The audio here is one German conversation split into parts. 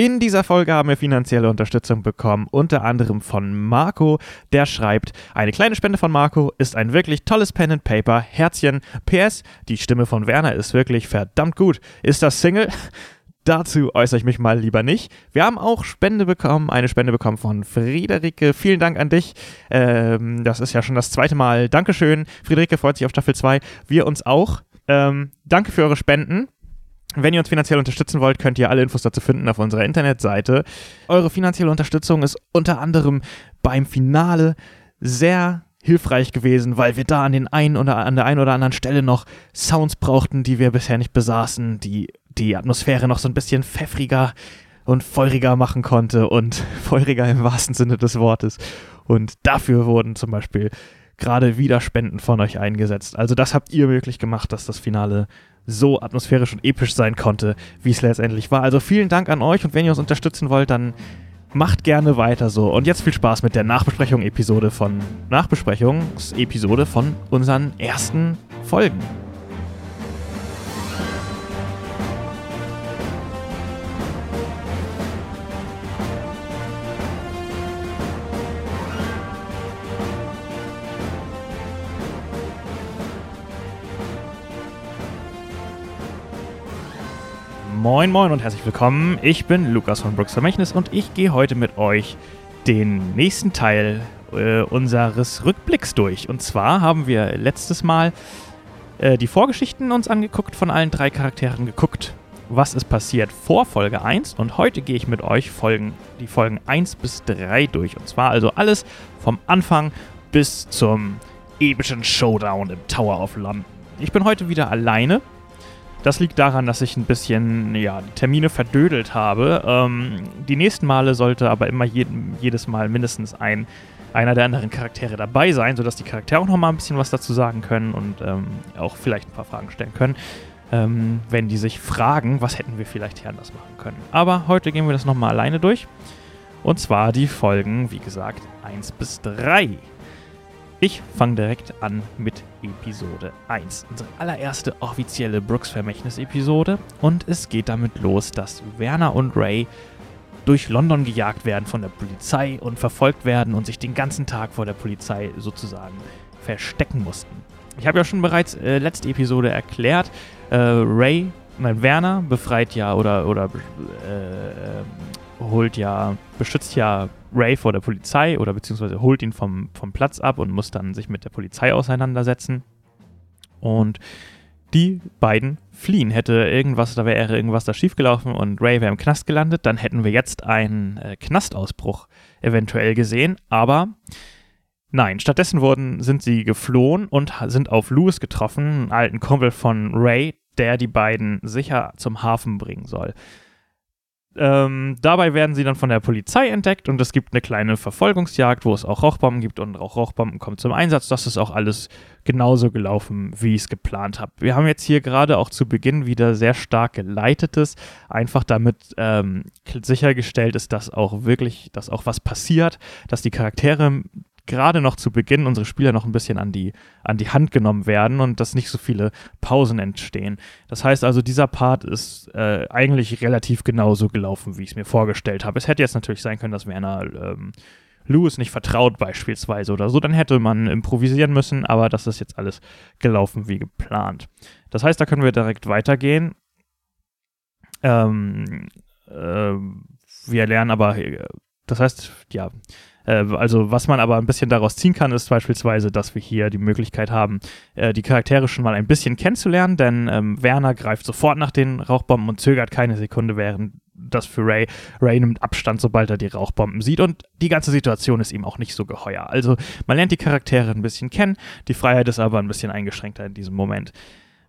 In dieser Folge haben wir finanzielle Unterstützung bekommen, unter anderem von Marco, der schreibt, eine kleine Spende von Marco ist ein wirklich tolles Pen and Paper, Herzchen, PS, die Stimme von Werner ist wirklich verdammt gut. Ist das Single? Dazu äußere ich mich mal lieber nicht. Wir haben auch Spende bekommen, eine Spende bekommen von Friederike. Vielen Dank an dich. Ähm, das ist ja schon das zweite Mal. Dankeschön. Friederike freut sich auf Staffel 2. Wir uns auch. Ähm, danke für eure Spenden. Wenn ihr uns finanziell unterstützen wollt, könnt ihr alle Infos dazu finden auf unserer Internetseite. Eure finanzielle Unterstützung ist unter anderem beim Finale sehr hilfreich gewesen, weil wir da an, den einen oder, an der einen oder anderen Stelle noch Sounds brauchten, die wir bisher nicht besaßen, die die Atmosphäre noch so ein bisschen pfeffriger und feuriger machen konnte und feuriger im wahrsten Sinne des Wortes. Und dafür wurden zum Beispiel gerade wieder Spenden von euch eingesetzt. Also das habt ihr möglich gemacht, dass das Finale so atmosphärisch und episch sein konnte, wie es letztendlich war. Also vielen Dank an euch und wenn ihr uns unterstützen wollt, dann macht gerne weiter so. Und jetzt viel Spaß mit der Nachbesprechung-Episode von Nachbesprechungs-Episode von unseren ersten Folgen. Moin Moin und herzlich willkommen. Ich bin Lukas von Brooks Vermächtnis und ich gehe heute mit euch den nächsten Teil äh, unseres Rückblicks durch. Und zwar haben wir letztes Mal äh, die Vorgeschichten uns angeguckt, von allen drei Charakteren geguckt, was ist passiert vor Folge 1. Und heute gehe ich mit euch Folgen, die Folgen 1 bis 3 durch. Und zwar also alles vom Anfang bis zum epischen Showdown im Tower of London. Ich bin heute wieder alleine das liegt daran, dass ich ein bisschen ja, Termine verdödelt habe. Ähm, die nächsten Male sollte aber immer je jedes Mal mindestens ein, einer der anderen Charaktere dabei sein, sodass die Charaktere auch nochmal ein bisschen was dazu sagen können und ähm, auch vielleicht ein paar Fragen stellen können. Ähm, wenn die sich fragen, was hätten wir vielleicht hier anders machen können. Aber heute gehen wir das nochmal alleine durch. Und zwar die Folgen, wie gesagt, 1 bis 3. Ich fange direkt an mit Episode 1, unsere allererste offizielle Brooks-Vermächtnis-Episode. Und es geht damit los, dass Werner und Ray durch London gejagt werden von der Polizei und verfolgt werden und sich den ganzen Tag vor der Polizei sozusagen verstecken mussten. Ich habe ja schon bereits äh, letzte Episode erklärt, äh, Ray, nein, Werner befreit ja oder, oder äh, holt ja, beschützt ja Ray vor der Polizei oder beziehungsweise holt ihn vom, vom Platz ab und muss dann sich mit der Polizei auseinandersetzen. Und die beiden fliehen. Hätte irgendwas, da wäre irgendwas da schiefgelaufen und Ray wäre im Knast gelandet, dann hätten wir jetzt einen äh, Knastausbruch eventuell gesehen. Aber nein, stattdessen wurden, sind sie geflohen und sind auf Lewis getroffen, einen alten Kumpel von Ray, der die beiden sicher zum Hafen bringen soll. Ähm, dabei werden sie dann von der Polizei entdeckt und es gibt eine kleine Verfolgungsjagd, wo es auch Rauchbomben gibt und auch Rauchbomben kommen zum Einsatz. Das ist auch alles genauso gelaufen, wie ich es geplant habe. Wir haben jetzt hier gerade auch zu Beginn wieder sehr stark geleitetes, einfach damit ähm, sichergestellt ist, dass auch wirklich, dass auch was passiert, dass die Charaktere gerade noch zu Beginn unsere Spieler noch ein bisschen an die, an die Hand genommen werden und dass nicht so viele Pausen entstehen. Das heißt also, dieser Part ist äh, eigentlich relativ genauso gelaufen, wie ich es mir vorgestellt habe. Es hätte jetzt natürlich sein können, dass Werner ähm, Lewis nicht vertraut beispielsweise oder so, dann hätte man improvisieren müssen, aber das ist jetzt alles gelaufen wie geplant. Das heißt, da können wir direkt weitergehen. Ähm, äh, wir lernen aber, äh, das heißt, ja, also was man aber ein bisschen daraus ziehen kann, ist beispielsweise, dass wir hier die Möglichkeit haben, äh, die Charaktere schon mal ein bisschen kennenzulernen, denn ähm, Werner greift sofort nach den Rauchbomben und zögert keine Sekunde, während das für Ray. Ray nimmt Abstand, sobald er die Rauchbomben sieht und die ganze Situation ist ihm auch nicht so geheuer. Also man lernt die Charaktere ein bisschen kennen, die Freiheit ist aber ein bisschen eingeschränkter in diesem Moment.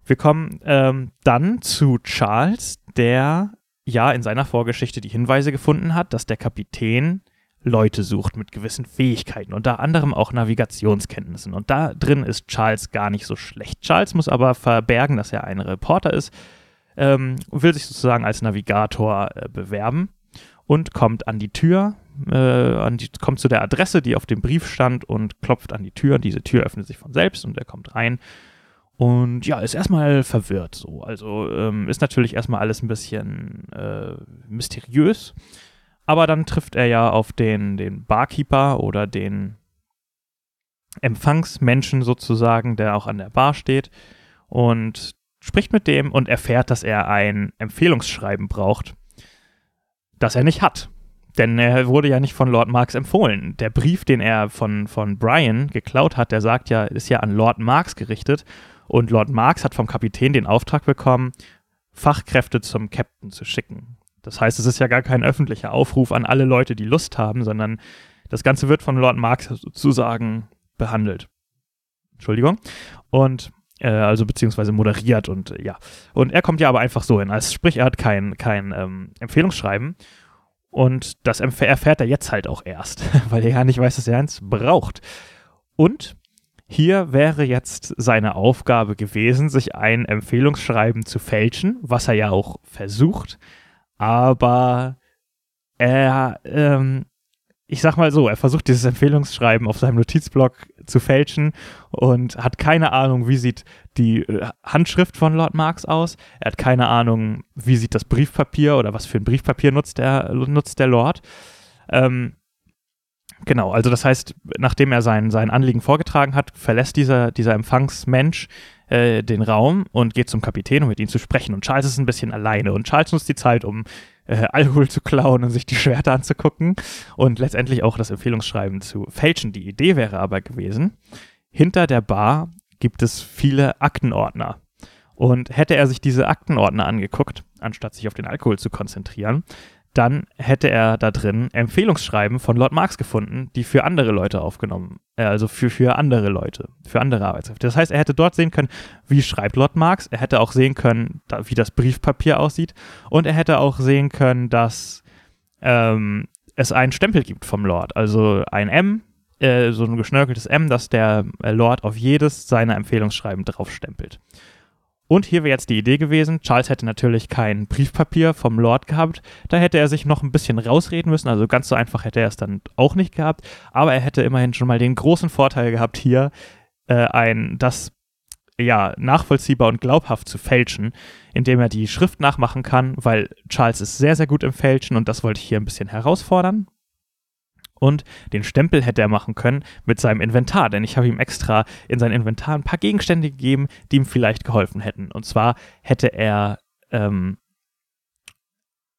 Wir kommen ähm, dann zu Charles, der ja in seiner Vorgeschichte die Hinweise gefunden hat, dass der Kapitän Leute sucht mit gewissen Fähigkeiten, unter anderem auch Navigationskenntnissen. Und da drin ist Charles gar nicht so schlecht. Charles muss aber verbergen, dass er ein Reporter ist, ähm, will sich sozusagen als Navigator äh, bewerben und kommt an die Tür, äh, an die, kommt zu der Adresse, die auf dem Brief stand und klopft an die Tür. Diese Tür öffnet sich von selbst und er kommt rein Und ja, ist erstmal verwirrt so. Also ähm, ist natürlich erstmal alles ein bisschen äh, mysteriös. Aber dann trifft er ja auf den, den Barkeeper oder den Empfangsmenschen sozusagen, der auch an der Bar steht und spricht mit dem und erfährt, dass er ein Empfehlungsschreiben braucht, das er nicht hat. Denn er wurde ja nicht von Lord Marx empfohlen. Der Brief, den er von, von Brian geklaut hat, der sagt ja, ist ja an Lord Marx gerichtet. Und Lord Marx hat vom Kapitän den Auftrag bekommen, Fachkräfte zum Captain zu schicken. Das heißt, es ist ja gar kein öffentlicher Aufruf an alle Leute, die Lust haben, sondern das Ganze wird von Lord Marx sozusagen behandelt. Entschuldigung. Und äh, also beziehungsweise moderiert und äh, ja. Und er kommt ja aber einfach so hin. Also sprich, er hat kein, kein ähm, Empfehlungsschreiben. Und das erfährt er jetzt halt auch erst, weil er ja nicht weiß, dass er eins braucht. Und hier wäre jetzt seine Aufgabe gewesen, sich ein Empfehlungsschreiben zu fälschen, was er ja auch versucht. Aber er ähm, ich sag mal so, er versucht dieses Empfehlungsschreiben auf seinem Notizblock zu fälschen und hat keine Ahnung, wie sieht die äh, Handschrift von Lord Marx aus. Er hat keine Ahnung, wie sieht das Briefpapier oder was für ein Briefpapier nutzt der, nutzt der Lord. Ähm, genau, also das heißt, nachdem er sein, sein Anliegen vorgetragen hat, verlässt dieser, dieser Empfangsmensch äh, den Raum und geht zum Kapitän, um mit ihm zu sprechen. Und Charles ist ein bisschen alleine. Und Charles nutzt die Zeit, um äh, Alkohol zu klauen und sich die Schwerter anzugucken und letztendlich auch das Empfehlungsschreiben zu fälschen. Die Idee wäre aber gewesen, hinter der Bar gibt es viele Aktenordner. Und hätte er sich diese Aktenordner angeguckt, anstatt sich auf den Alkohol zu konzentrieren, dann hätte er da drin Empfehlungsschreiben von Lord Marx gefunden, die für andere Leute aufgenommen, äh, also für, für andere Leute, für andere Arbeitskräfte. Das heißt, er hätte dort sehen können, wie schreibt Lord Marx, er hätte auch sehen können, da, wie das Briefpapier aussieht und er hätte auch sehen können, dass ähm, es einen Stempel gibt vom Lord, also ein M, äh, so ein geschnörkeltes M, das der äh, Lord auf jedes seiner Empfehlungsschreiben draufstempelt. Und hier wäre jetzt die Idee gewesen, Charles hätte natürlich kein Briefpapier vom Lord gehabt, da hätte er sich noch ein bisschen rausreden müssen, also ganz so einfach hätte er es dann auch nicht gehabt, aber er hätte immerhin schon mal den großen Vorteil gehabt, hier äh, ein, das ja, nachvollziehbar und glaubhaft zu fälschen, indem er die Schrift nachmachen kann, weil Charles ist sehr, sehr gut im Fälschen und das wollte ich hier ein bisschen herausfordern. Und den Stempel hätte er machen können mit seinem Inventar, denn ich habe ihm extra in sein Inventar ein paar Gegenstände gegeben, die ihm vielleicht geholfen hätten. Und zwar hätte er, ähm,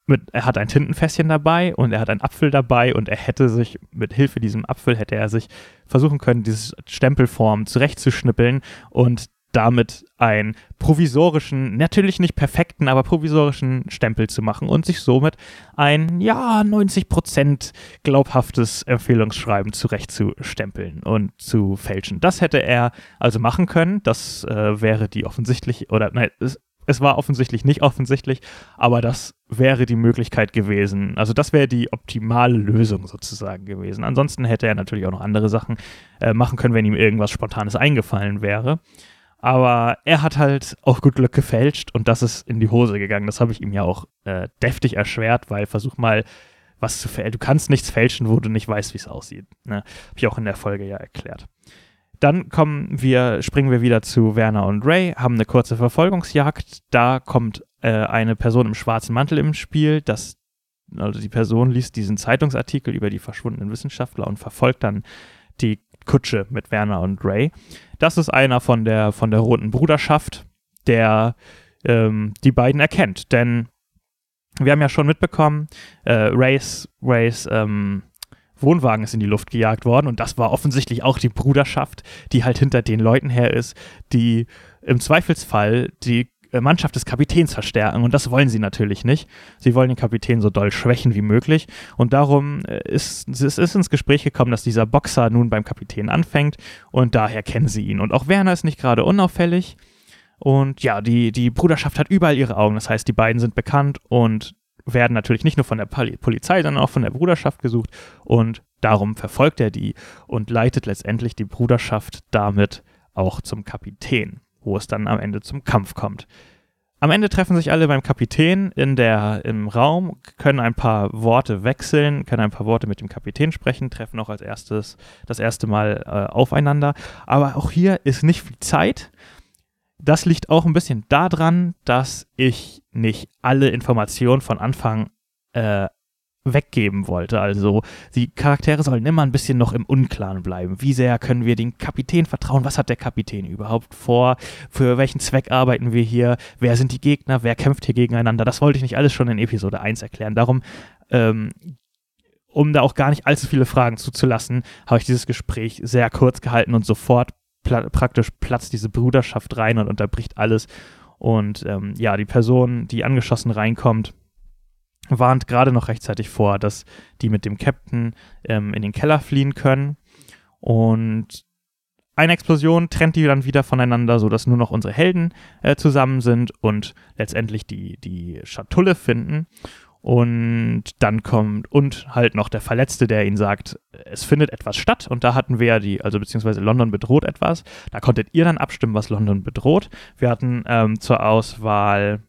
mit, er hat ein Tintenfässchen dabei und er hat einen Apfel dabei und er hätte sich mit Hilfe diesem Apfel hätte er sich versuchen können, diese Stempelform zurechtzuschnippeln und damit einen provisorischen, natürlich nicht perfekten, aber provisorischen Stempel zu machen und sich somit ein, ja, 90% glaubhaftes Empfehlungsschreiben zurechtzustempeln und zu fälschen. Das hätte er also machen können. Das äh, wäre die offensichtlich, oder nein, es, es war offensichtlich nicht offensichtlich, aber das wäre die Möglichkeit gewesen. Also das wäre die optimale Lösung sozusagen gewesen. Ansonsten hätte er natürlich auch noch andere Sachen äh, machen können, wenn ihm irgendwas Spontanes eingefallen wäre. Aber er hat halt auf gut Glück gefälscht und das ist in die Hose gegangen. Das habe ich ihm ja auch äh, deftig erschwert, weil versuch mal, was zu fälschen. Du kannst nichts fälschen, wo du nicht weißt, wie es aussieht. Ne? Habe ich auch in der Folge ja erklärt. Dann kommen wir, springen wir wieder zu Werner und Ray, haben eine kurze Verfolgungsjagd. Da kommt äh, eine Person im schwarzen Mantel im Spiel. Das, also die Person liest diesen Zeitungsartikel über die verschwundenen Wissenschaftler und verfolgt dann die Kutsche mit Werner und Ray. Das ist einer von der, von der Roten Bruderschaft, der ähm, die beiden erkennt. Denn wir haben ja schon mitbekommen, äh, Rays, Rays ähm, Wohnwagen ist in die Luft gejagt worden und das war offensichtlich auch die Bruderschaft, die halt hinter den Leuten her ist, die im Zweifelsfall die Mannschaft des Kapitäns verstärken und das wollen sie natürlich nicht. Sie wollen den Kapitän so doll schwächen wie möglich und darum äh, ist es ist ins Gespräch gekommen, dass dieser Boxer nun beim Kapitän anfängt und daher kennen sie ihn. Und auch Werner ist nicht gerade unauffällig und ja, die, die Bruderschaft hat überall ihre Augen. Das heißt, die beiden sind bekannt und werden natürlich nicht nur von der Polizei, sondern auch von der Bruderschaft gesucht und darum verfolgt er die und leitet letztendlich die Bruderschaft damit auch zum Kapitän wo es dann am Ende zum Kampf kommt. Am Ende treffen sich alle beim Kapitän in der, im Raum, können ein paar Worte wechseln, können ein paar Worte mit dem Kapitän sprechen, treffen auch als erstes das erste Mal äh, aufeinander. Aber auch hier ist nicht viel Zeit. das liegt auch ein bisschen daran, dass ich nicht alle Informationen von Anfang äh, weggeben wollte. Also die Charaktere sollen immer ein bisschen noch im Unklaren bleiben. Wie sehr können wir dem Kapitän vertrauen? Was hat der Kapitän überhaupt vor? Für welchen Zweck arbeiten wir hier? Wer sind die Gegner? Wer kämpft hier gegeneinander? Das wollte ich nicht alles schon in Episode 1 erklären. Darum, ähm, um da auch gar nicht allzu viele Fragen zuzulassen, habe ich dieses Gespräch sehr kurz gehalten und sofort pla praktisch platzt diese Bruderschaft rein und unterbricht alles. Und ähm, ja, die Person, die angeschossen reinkommt, warnt gerade noch rechtzeitig vor, dass die mit dem Captain ähm, in den Keller fliehen können. Und eine Explosion trennt die dann wieder voneinander, sodass nur noch unsere Helden äh, zusammen sind und letztendlich die, die Schatulle finden. Und dann kommt und halt noch der Verletzte, der ihnen sagt, es findet etwas statt. Und da hatten wir ja die, also beziehungsweise London bedroht etwas. Da konntet ihr dann abstimmen, was London bedroht. Wir hatten ähm, zur Auswahl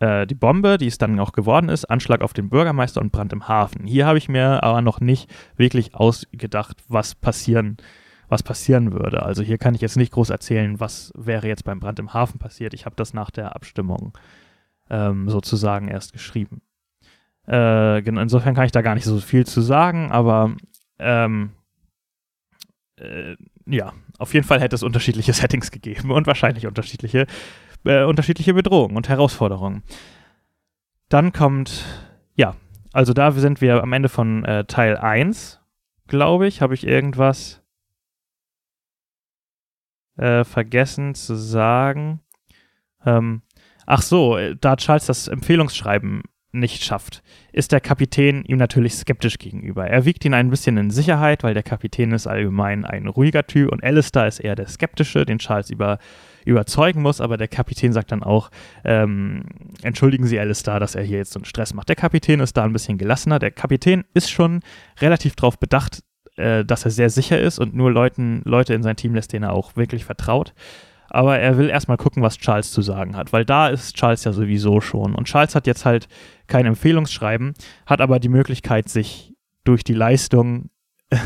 äh, die Bombe, die es dann auch geworden ist, Anschlag auf den Bürgermeister und Brand im Hafen. Hier habe ich mir aber noch nicht wirklich ausgedacht, was passieren was passieren würde. Also hier kann ich jetzt nicht groß erzählen, was wäre jetzt beim Brand im Hafen passiert. Ich habe das nach der Abstimmung ähm, sozusagen erst geschrieben. Äh, insofern kann ich da gar nicht so viel zu sagen, aber ähm, äh, ja, auf jeden Fall hätte es unterschiedliche Settings gegeben und wahrscheinlich unterschiedliche, äh, unterschiedliche Bedrohungen und Herausforderungen. Dann kommt, ja, also da sind wir am Ende von äh, Teil 1, glaube ich. Habe ich irgendwas äh, vergessen zu sagen? Ähm, ach so, äh, da Charles das Empfehlungsschreiben nicht schafft, ist der Kapitän ihm natürlich skeptisch gegenüber. Er wiegt ihn ein bisschen in Sicherheit, weil der Kapitän ist allgemein ein ruhiger Typ und Alistair ist eher der Skeptische, den Charles über, überzeugen muss, aber der Kapitän sagt dann auch, ähm, entschuldigen Sie Alistair, dass er hier jetzt so einen Stress macht. Der Kapitän ist da ein bisschen gelassener. Der Kapitän ist schon relativ darauf bedacht, äh, dass er sehr sicher ist und nur Leuten, Leute in sein Team lässt, denen er auch wirklich vertraut aber er will erstmal gucken, was Charles zu sagen hat, weil da ist Charles ja sowieso schon. Und Charles hat jetzt halt kein Empfehlungsschreiben, hat aber die Möglichkeit, sich durch die Leistung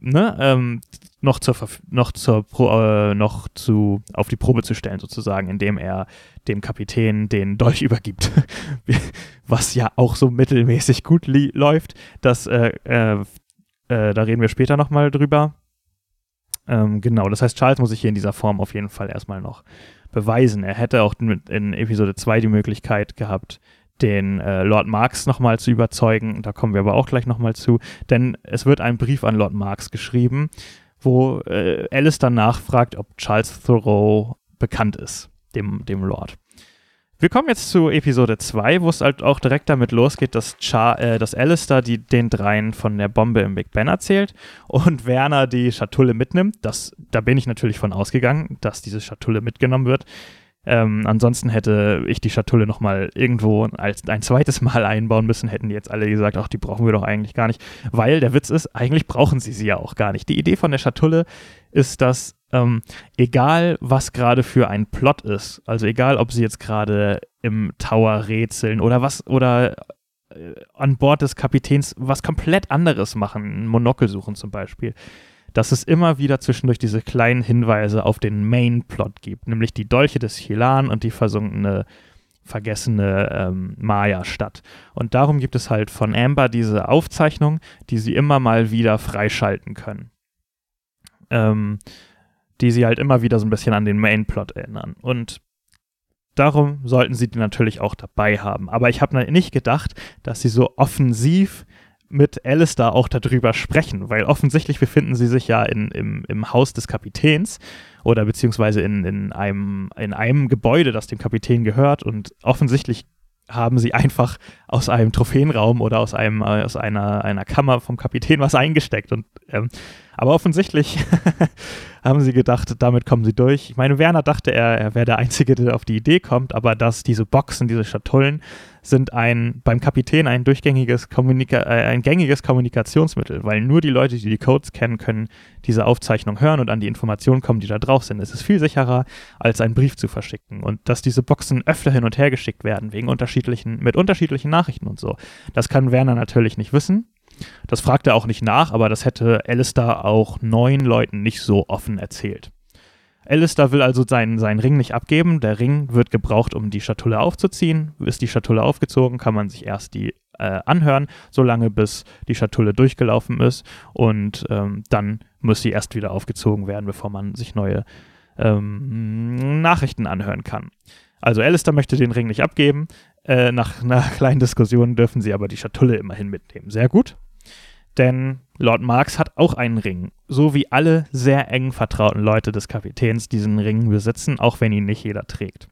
ne, ähm, noch zur noch zur äh, noch zu auf die Probe zu stellen sozusagen, indem er dem Kapitän den Dolch übergibt, was ja auch so mittelmäßig gut läuft. Das äh, äh, äh, da reden wir später noch mal drüber. Ähm, genau, das heißt, Charles muss sich hier in dieser Form auf jeden Fall erstmal noch beweisen. Er hätte auch in Episode 2 die Möglichkeit gehabt, den äh, Lord Marx nochmal zu überzeugen. Da kommen wir aber auch gleich nochmal zu. Denn es wird ein Brief an Lord Marx geschrieben, wo äh, Alice dann nachfragt, ob Charles Thoreau bekannt ist, dem, dem Lord. Wir kommen jetzt zu Episode 2, wo es halt auch direkt damit losgeht, dass, Char äh, dass Alistair die, den dreien von der Bombe im Big Ben erzählt und Werner die Schatulle mitnimmt. Das, da bin ich natürlich von ausgegangen, dass diese Schatulle mitgenommen wird. Ähm, ansonsten hätte ich die Schatulle nochmal irgendwo als ein zweites Mal einbauen müssen, hätten die jetzt alle gesagt, ach, die brauchen wir doch eigentlich gar nicht. Weil der Witz ist, eigentlich brauchen sie sie ja auch gar nicht. Die Idee von der Schatulle ist, dass ähm, egal was gerade für ein Plot ist, also egal ob sie jetzt gerade im Tower rätseln oder was oder äh, an Bord des Kapitäns was komplett anderes machen, ein Monokel suchen zum Beispiel, dass es immer wieder zwischendurch diese kleinen Hinweise auf den Main-Plot gibt, nämlich die Dolche des Chilan und die versunkene, vergessene ähm, Maya-Stadt. Und darum gibt es halt von Amber diese Aufzeichnung, die sie immer mal wieder freischalten können. Ähm, die sie halt immer wieder so ein bisschen an den Main-Plot erinnern. Und darum sollten sie die natürlich auch dabei haben. Aber ich habe nicht gedacht, dass sie so offensiv mit Alistair auch darüber sprechen, weil offensichtlich befinden sie sich ja in, im, im Haus des Kapitäns oder beziehungsweise in, in, einem, in einem Gebäude, das dem Kapitän gehört und offensichtlich haben sie einfach aus einem Trophäenraum oder aus, einem, äh, aus einer, einer Kammer vom Kapitän was eingesteckt. Und, ähm, aber offensichtlich haben sie gedacht, damit kommen sie durch. Ich meine, Werner dachte, er, er wäre der Einzige, der auf die Idee kommt, aber dass diese Boxen, diese Schatullen, sind ein beim Kapitän ein durchgängiges Kommunika äh, ein gängiges Kommunikationsmittel, weil nur die Leute, die die Codes kennen, können diese Aufzeichnung hören und an die Informationen kommen, die da drauf sind. Es ist viel sicherer, als einen Brief zu verschicken und dass diese Boxen öfter hin und her geschickt werden wegen unterschiedlichen mit unterschiedlichen Nachrichten und so. Das kann Werner natürlich nicht wissen. Das fragt er auch nicht nach, aber das hätte Alistair auch neun Leuten nicht so offen erzählt. Alistair will also seinen, seinen Ring nicht abgeben. Der Ring wird gebraucht, um die Schatulle aufzuziehen. Ist die Schatulle aufgezogen, kann man sich erst die äh, anhören, solange bis die Schatulle durchgelaufen ist. Und ähm, dann muss sie erst wieder aufgezogen werden, bevor man sich neue ähm, Nachrichten anhören kann. Also Alistair möchte den Ring nicht abgeben. Äh, nach einer kleinen Diskussion dürfen sie aber die Schatulle immerhin mitnehmen. Sehr gut. Denn Lord Marx hat auch einen Ring, so wie alle sehr eng vertrauten Leute des Kapitäns diesen Ring besitzen, auch wenn ihn nicht jeder trägt.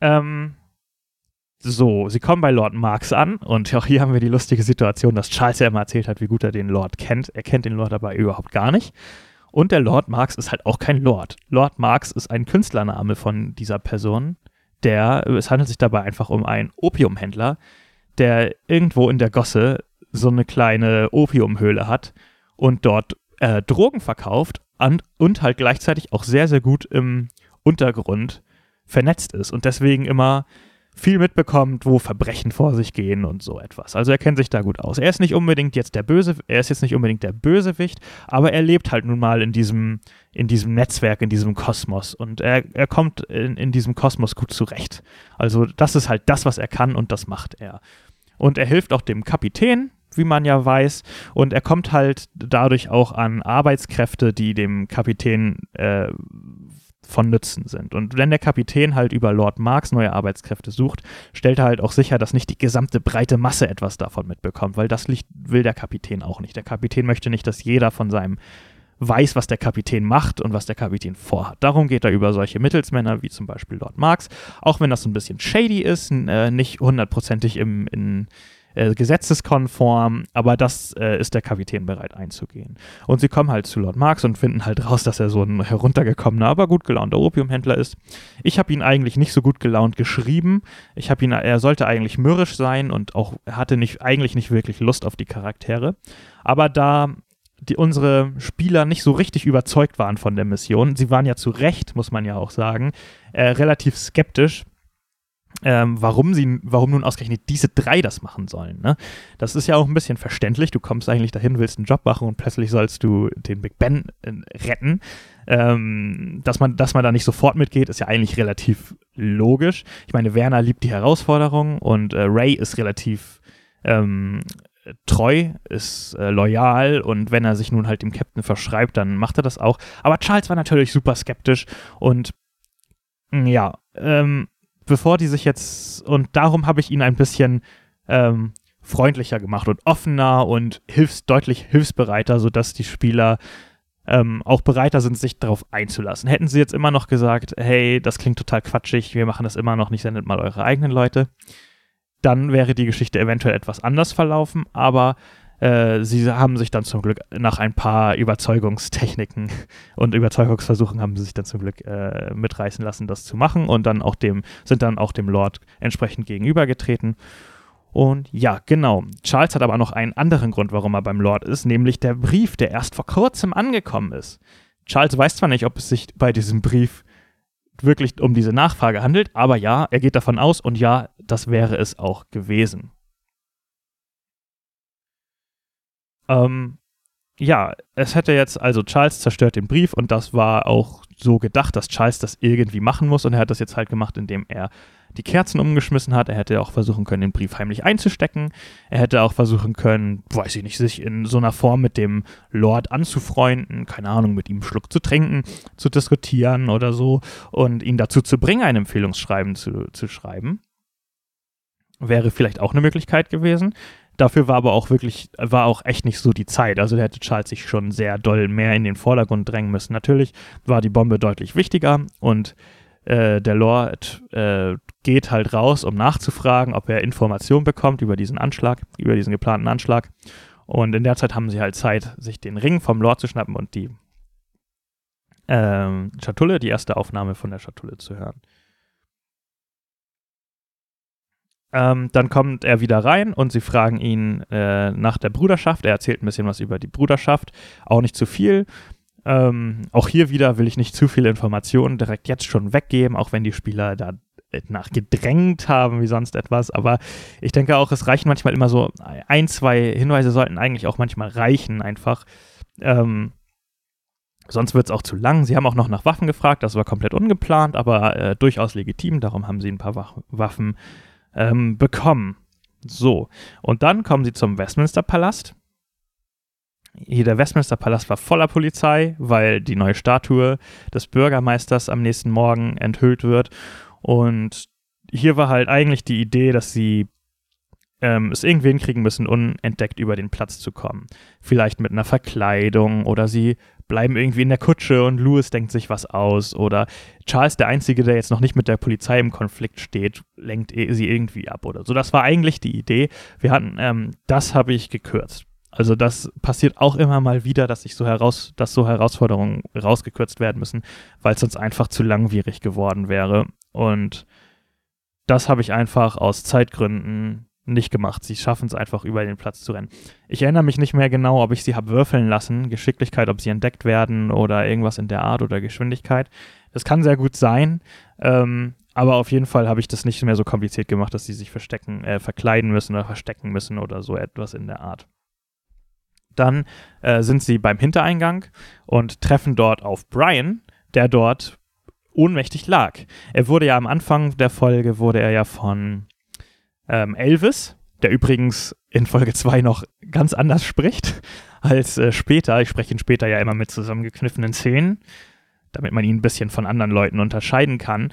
Ähm, so, sie kommen bei Lord Marx an und auch hier haben wir die lustige Situation, dass Charles ja immer erzählt hat, wie gut er den Lord kennt. Er kennt den Lord aber überhaupt gar nicht. Und der Lord Marx ist halt auch kein Lord. Lord Marx ist ein Künstlername von dieser Person. Der, es handelt sich dabei einfach um einen Opiumhändler, der irgendwo in der Gosse so eine kleine Opiumhöhle hat und dort äh, Drogen verkauft und, und halt gleichzeitig auch sehr, sehr gut im Untergrund vernetzt ist und deswegen immer viel mitbekommt, wo Verbrechen vor sich gehen und so etwas. Also er kennt sich da gut aus. Er ist nicht unbedingt jetzt der Böse, er ist jetzt nicht unbedingt der Bösewicht, aber er lebt halt nun mal in diesem, in diesem Netzwerk, in diesem Kosmos und er, er kommt in, in diesem Kosmos gut zurecht. Also das ist halt das, was er kann und das macht er. Und er hilft auch dem Kapitän, wie man ja weiß. Und er kommt halt dadurch auch an Arbeitskräfte, die dem Kapitän äh, von Nützen sind. Und wenn der Kapitän halt über Lord Marx neue Arbeitskräfte sucht, stellt er halt auch sicher, dass nicht die gesamte breite Masse etwas davon mitbekommt, weil das will der Kapitän auch nicht. Der Kapitän möchte nicht, dass jeder von seinem weiß, was der Kapitän macht und was der Kapitän vorhat. Darum geht er über solche Mittelsmänner wie zum Beispiel Lord Marx, auch wenn das ein bisschen shady ist, äh, nicht hundertprozentig im, in, äh, gesetzeskonform, aber das äh, ist der Kapitän bereit einzugehen. Und sie kommen halt zu Lord Marx und finden halt raus, dass er so ein heruntergekommener, aber gut gelaunter Opiumhändler ist. Ich habe ihn eigentlich nicht so gut gelaunt geschrieben. Ich habe ihn, er sollte eigentlich mürrisch sein und auch hatte nicht, eigentlich nicht wirklich Lust auf die Charaktere. Aber da die unsere Spieler nicht so richtig überzeugt waren von der Mission. Sie waren ja zu Recht, muss man ja auch sagen, äh, relativ skeptisch, ähm, warum sie, warum nun ausgerechnet diese drei das machen sollen. Ne? Das ist ja auch ein bisschen verständlich. Du kommst eigentlich dahin, willst einen Job machen und plötzlich sollst du den Big Ben äh, retten. Ähm, dass, man, dass man da nicht sofort mitgeht, ist ja eigentlich relativ logisch. Ich meine, Werner liebt die Herausforderung und äh, Ray ist relativ ähm, treu, ist äh, loyal und wenn er sich nun halt dem Captain verschreibt, dann macht er das auch. Aber Charles war natürlich super skeptisch und ja, ähm, bevor die sich jetzt, und darum habe ich ihn ein bisschen ähm, freundlicher gemacht und offener und hilfs, deutlich hilfsbereiter, sodass die Spieler ähm, auch bereiter sind, sich darauf einzulassen. Hätten sie jetzt immer noch gesagt, hey, das klingt total quatschig, wir machen das immer noch nicht, sendet mal eure eigenen Leute, dann wäre die Geschichte eventuell etwas anders verlaufen, aber äh, sie haben sich dann zum Glück nach ein paar Überzeugungstechniken und Überzeugungsversuchen haben sie sich dann zum Glück äh, mitreißen lassen, das zu machen und dann auch dem, sind dann auch dem Lord entsprechend gegenübergetreten. Und ja, genau. Charles hat aber noch einen anderen Grund, warum er beim Lord ist, nämlich der Brief, der erst vor kurzem angekommen ist. Charles weiß zwar nicht, ob es sich bei diesem Brief wirklich um diese Nachfrage handelt, aber ja, er geht davon aus und ja, das wäre es auch gewesen. Ähm, ja, es hätte jetzt, also Charles zerstört den Brief und das war auch so gedacht, dass Charles das irgendwie machen muss und er hat das jetzt halt gemacht, indem er die Kerzen umgeschmissen hat. Er hätte auch versuchen können, den Brief heimlich einzustecken. Er hätte auch versuchen können, weiß ich nicht, sich in so einer Form mit dem Lord anzufreunden, keine Ahnung, mit ihm einen Schluck zu trinken, zu diskutieren oder so und ihn dazu zu bringen, ein Empfehlungsschreiben zu, zu schreiben. Wäre vielleicht auch eine Möglichkeit gewesen. Dafür war aber auch wirklich, war auch echt nicht so die Zeit. Also da hätte Charles sich schon sehr doll mehr in den Vordergrund drängen müssen. Natürlich war die Bombe deutlich wichtiger und äh, der Lord äh, geht halt raus, um nachzufragen, ob er Informationen bekommt über diesen Anschlag, über diesen geplanten Anschlag. Und in der Zeit haben sie halt Zeit, sich den Ring vom Lord zu schnappen und die ähm, Schatulle, die erste Aufnahme von der Schatulle zu hören. Ähm, dann kommt er wieder rein und sie fragen ihn äh, nach der Bruderschaft. Er erzählt ein bisschen was über die Bruderschaft, auch nicht zu viel. Ähm, auch hier wieder will ich nicht zu viele Informationen direkt jetzt schon weggeben, auch wenn die Spieler da nach gedrängt haben wie sonst etwas. Aber ich denke auch, es reichen manchmal immer so ein, zwei Hinweise sollten eigentlich auch manchmal reichen, einfach. Ähm, Sonst wird es auch zu lang. Sie haben auch noch nach Waffen gefragt, das war komplett ungeplant, aber äh, durchaus legitim. Darum haben sie ein paar Waffen ähm, bekommen. So, und dann kommen sie zum Westminster-Palast. Hier der Westminster-Palast war voller Polizei, weil die neue Statue des Bürgermeisters am nächsten Morgen enthüllt wird. Und hier war halt eigentlich die Idee, dass sie ähm, es irgendwie hinkriegen müssen, unentdeckt über den Platz zu kommen. Vielleicht mit einer Verkleidung oder sie bleiben irgendwie in der Kutsche und Louis denkt sich was aus oder Charles, der Einzige, der jetzt noch nicht mit der Polizei im Konflikt steht, lenkt sie irgendwie ab oder so. Das war eigentlich die Idee. Wir hatten, ähm, das habe ich gekürzt. Also das passiert auch immer mal wieder, dass sich so heraus, dass so Herausforderungen rausgekürzt werden müssen, weil es sonst einfach zu langwierig geworden wäre. Und das habe ich einfach aus Zeitgründen nicht gemacht. Sie schaffen es einfach über den Platz zu rennen. Ich erinnere mich nicht mehr genau, ob ich sie habe würfeln lassen, Geschicklichkeit, ob sie entdeckt werden oder irgendwas in der Art oder Geschwindigkeit. Das kann sehr gut sein, ähm, aber auf jeden Fall habe ich das nicht mehr so kompliziert gemacht, dass sie sich verstecken, äh, verkleiden müssen oder verstecken müssen oder so etwas in der Art. Dann äh, sind sie beim Hintereingang und treffen dort auf Brian, der dort ohnmächtig lag. Er wurde ja am Anfang der Folge, wurde er ja von ähm, Elvis, der übrigens in Folge 2 noch ganz anders spricht als äh, später. Ich spreche ihn später ja immer mit zusammengekniffenen Szenen, damit man ihn ein bisschen von anderen Leuten unterscheiden kann.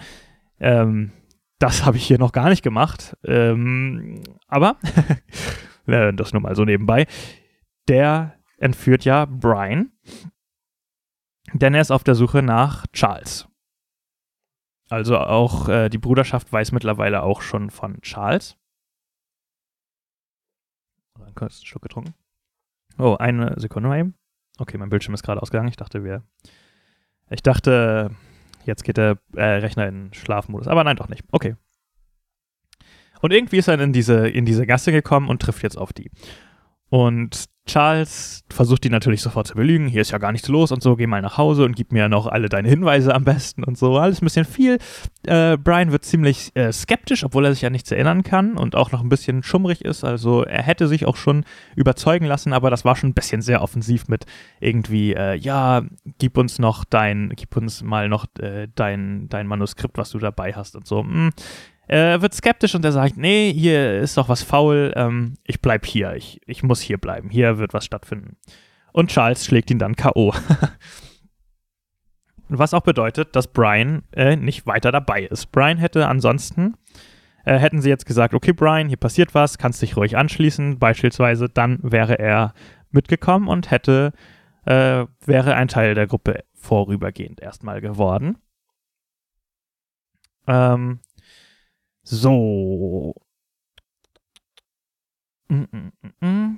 Ähm, das habe ich hier noch gar nicht gemacht. Ähm, aber äh, das nur mal so nebenbei. Der entführt ja Brian, denn er ist auf der Suche nach Charles. Also auch äh, die Bruderschaft weiß mittlerweile auch schon von Charles. Einen kurzen Schluck getrunken. Oh, eine Sekunde mal eben. Okay, mein Bildschirm ist gerade ausgegangen. Ich dachte, wir. Ich dachte, jetzt geht der äh, Rechner in Schlafmodus. Aber nein, doch nicht. Okay. Und irgendwie ist er in diese, in diese Gasse gekommen und trifft jetzt auf die. Und Charles versucht die natürlich sofort zu belügen. Hier ist ja gar nichts los und so. Geh mal nach Hause und gib mir noch alle deine Hinweise am besten und so. Alles ein bisschen viel. Äh, Brian wird ziemlich äh, skeptisch, obwohl er sich ja nichts erinnern kann und auch noch ein bisschen schummrig ist. Also er hätte sich auch schon überzeugen lassen, aber das war schon ein bisschen sehr offensiv mit irgendwie, äh, ja, gib uns noch dein, gib uns mal noch äh, dein, dein Manuskript, was du dabei hast und so. Hm er wird skeptisch und er sagt, nee, hier ist doch was faul, ähm, ich bleib hier, ich, ich muss hier bleiben, hier wird was stattfinden. Und Charles schlägt ihn dann K.O. was auch bedeutet, dass Brian äh, nicht weiter dabei ist. Brian hätte ansonsten, äh, hätten sie jetzt gesagt, okay Brian, hier passiert was, kannst dich ruhig anschließen, beispielsweise, dann wäre er mitgekommen und hätte, äh, wäre ein Teil der Gruppe vorübergehend erstmal geworden. Ähm, so. Mm, mm, mm,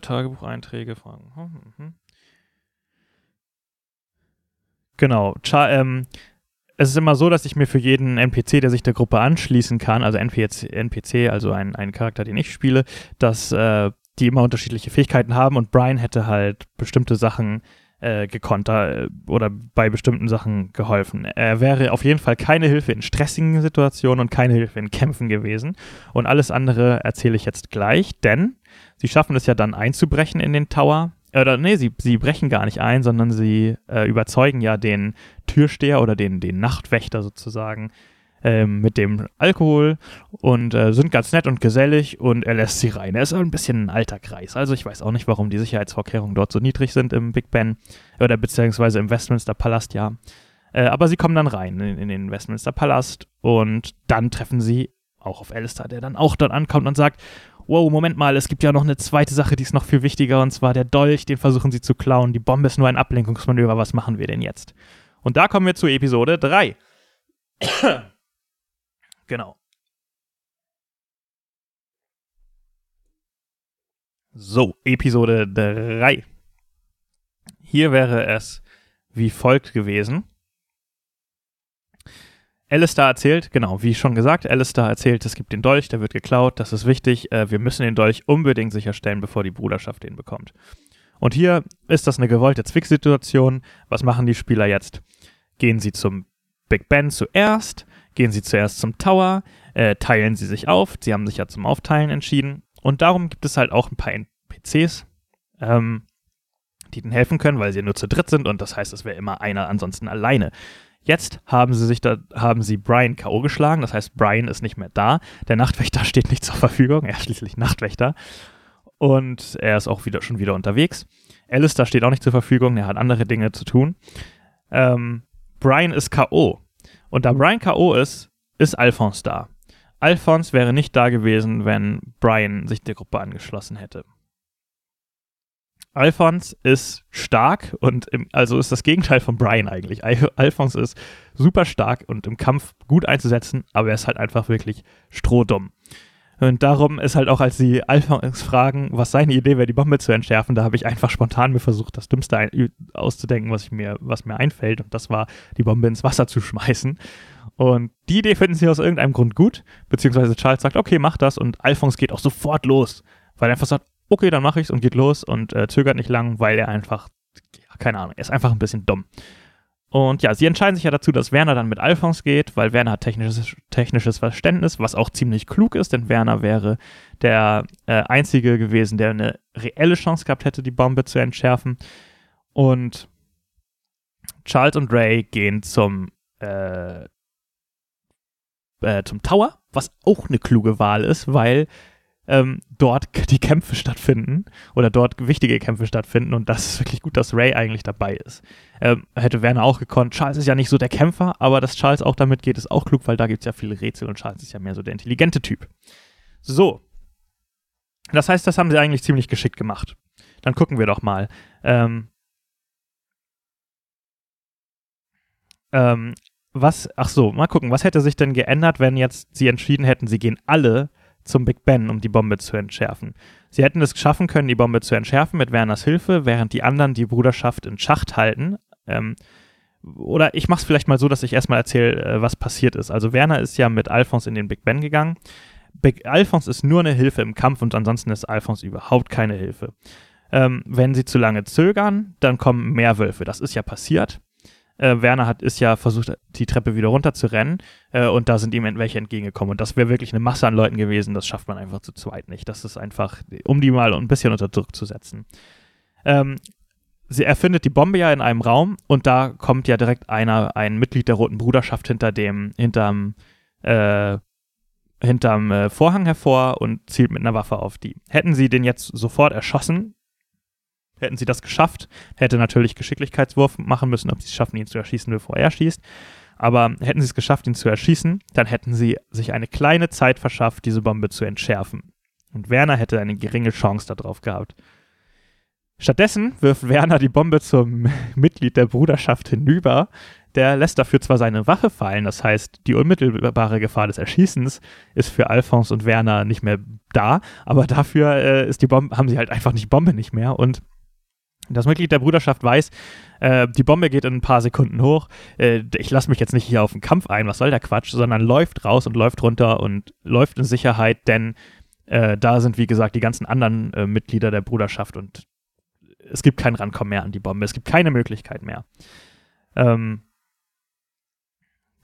Tagebucheinträge, Fragen. Hm, hm, hm. Genau. Ähm, es ist immer so, dass ich mir für jeden NPC, der sich der Gruppe anschließen kann, also NPC, NPC also ein, ein Charakter, den ich spiele, dass äh, die immer unterschiedliche Fähigkeiten haben und Brian hätte halt bestimmte Sachen äh, gekonnt äh, oder bei bestimmten Sachen geholfen. Er wäre auf jeden Fall keine Hilfe in stressigen Situationen und keine Hilfe in Kämpfen gewesen. Und alles andere erzähle ich jetzt gleich, denn sie schaffen es ja dann einzubrechen in den Tower. Oder nee, sie, sie brechen gar nicht ein, sondern sie äh, überzeugen ja den Türsteher oder den, den Nachtwächter sozusagen, ähm, mit dem Alkohol und äh, sind ganz nett und gesellig und er lässt sie rein. Er ist ein bisschen ein alter Kreis. Also ich weiß auch nicht, warum die Sicherheitsvorkehrungen dort so niedrig sind im Big Ben oder beziehungsweise im Westminster Palast, ja. Äh, aber sie kommen dann rein in, in, den Westminster Palast und dann treffen sie auch auf Alistair, der dann auch dort ankommt und sagt, wow, Moment mal, es gibt ja noch eine zweite Sache, die ist noch viel wichtiger und zwar der Dolch, den versuchen sie zu klauen. Die Bombe ist nur ein Ablenkungsmanöver, was machen wir denn jetzt? Und da kommen wir zu Episode 3. Genau. So, Episode 3. Hier wäre es wie folgt gewesen. Alistair erzählt, genau, wie schon gesagt, Alistair erzählt, es gibt den Dolch, der wird geklaut, das ist wichtig, äh, wir müssen den Dolch unbedingt sicherstellen, bevor die Bruderschaft den bekommt. Und hier ist das eine gewollte Zwicksituation. Was machen die Spieler jetzt? Gehen sie zum Big Ben zuerst, gehen sie zuerst zum Tower, äh, teilen sie sich auf. Sie haben sich ja zum Aufteilen entschieden. Und darum gibt es halt auch ein paar NPCs, ähm, die ihnen helfen können, weil sie nur zu dritt sind und das heißt, es wäre immer einer ansonsten alleine. Jetzt haben sie sich da, haben sie Brian K.O. geschlagen, das heißt, Brian ist nicht mehr da. Der Nachtwächter steht nicht zur Verfügung, er ist schließlich Nachtwächter. Und er ist auch wieder, schon wieder unterwegs. Alistair steht auch nicht zur Verfügung, er hat andere Dinge zu tun. Ähm, Brian ist K.O. Und da Brian K.O. ist, ist Alphonse da. Alphonse wäre nicht da gewesen, wenn Brian sich der Gruppe angeschlossen hätte. Alphonse ist stark und im, also ist das Gegenteil von Brian eigentlich. Al Alphonse ist super stark und im Kampf gut einzusetzen, aber er ist halt einfach wirklich strohdumm. Und darum ist halt auch, als sie Alphonse fragen, was seine Idee wäre, die Bombe zu entschärfen, da habe ich einfach spontan mir versucht, das Dümmste auszudenken, was, ich mir, was mir einfällt. Und das war, die Bombe ins Wasser zu schmeißen. Und die Idee finden sie aus irgendeinem Grund gut, beziehungsweise Charles sagt, okay, mach das. Und Alphonse geht auch sofort los, weil er einfach sagt, okay, dann mache ich es und geht los und äh, zögert nicht lang, weil er einfach, ja, keine Ahnung, er ist einfach ein bisschen dumm. Und ja, sie entscheiden sich ja dazu, dass Werner dann mit Alphonse geht, weil Werner hat technisches, technisches Verständnis, was auch ziemlich klug ist, denn Werner wäre der äh, Einzige gewesen, der eine reelle Chance gehabt hätte, die Bombe zu entschärfen. Und Charles und Ray gehen zum, äh, äh, zum Tower, was auch eine kluge Wahl ist, weil ähm, dort die Kämpfe stattfinden oder dort wichtige Kämpfe stattfinden und das ist wirklich gut, dass Ray eigentlich dabei ist. Ähm, hätte Werner auch gekonnt. Charles ist ja nicht so der Kämpfer, aber dass Charles auch damit geht, ist auch klug, weil da gibt es ja viele Rätsel und Charles ist ja mehr so der intelligente Typ. So. Das heißt, das haben sie eigentlich ziemlich geschickt gemacht. Dann gucken wir doch mal. Ähm, ähm, was, ach so, mal gucken, was hätte sich denn geändert, wenn jetzt sie entschieden hätten, sie gehen alle zum Big Ben, um die Bombe zu entschärfen. Sie hätten es schaffen können, die Bombe zu entschärfen mit Werners Hilfe, während die anderen die Bruderschaft in Schacht halten. Ähm, oder ich mache es vielleicht mal so, dass ich erstmal erzähle, äh, was passiert ist. Also Werner ist ja mit Alphonse in den Big Ben gegangen. Big Alphonse ist nur eine Hilfe im Kampf und ansonsten ist Alphonse überhaupt keine Hilfe. Ähm, wenn sie zu lange zögern, dann kommen mehr Wölfe. Das ist ja passiert. Äh, Werner hat ist ja versucht, die Treppe wieder runter zu rennen äh, und da sind ihm welche entgegengekommen. Und das wäre wirklich eine Masse an Leuten gewesen, das schafft man einfach zu zweit nicht. Das ist einfach, um die mal ein bisschen unter Druck zu setzen. Ähm, sie erfindet die Bombe ja in einem Raum und da kommt ja direkt einer, ein Mitglied der Roten Bruderschaft hinter dem, hinterm, äh, hinterm äh, Vorhang hervor und zielt mit einer Waffe auf die. Hätten sie den jetzt sofort erschossen, Hätten sie das geschafft, hätte natürlich Geschicklichkeitswurf machen müssen, ob sie es schaffen, ihn zu erschießen, bevor er schießt. Aber hätten sie es geschafft, ihn zu erschießen, dann hätten sie sich eine kleine Zeit verschafft, diese Bombe zu entschärfen. Und Werner hätte eine geringe Chance darauf gehabt. Stattdessen wirft Werner die Bombe zum Mitglied der Bruderschaft hinüber. Der lässt dafür zwar seine Waffe fallen, das heißt, die unmittelbare Gefahr des Erschießens ist für Alphonse und Werner nicht mehr da, aber dafür äh, ist die Bombe, haben sie halt einfach die Bombe nicht mehr und das Mitglied der Bruderschaft weiß, äh, die Bombe geht in ein paar Sekunden hoch. Äh, ich lasse mich jetzt nicht hier auf den Kampf ein, was soll der Quatsch, sondern läuft raus und läuft runter und läuft in Sicherheit, denn äh, da sind, wie gesagt, die ganzen anderen äh, Mitglieder der Bruderschaft und es gibt kein Rankommen mehr an die Bombe. Es gibt keine Möglichkeit mehr. Ähm,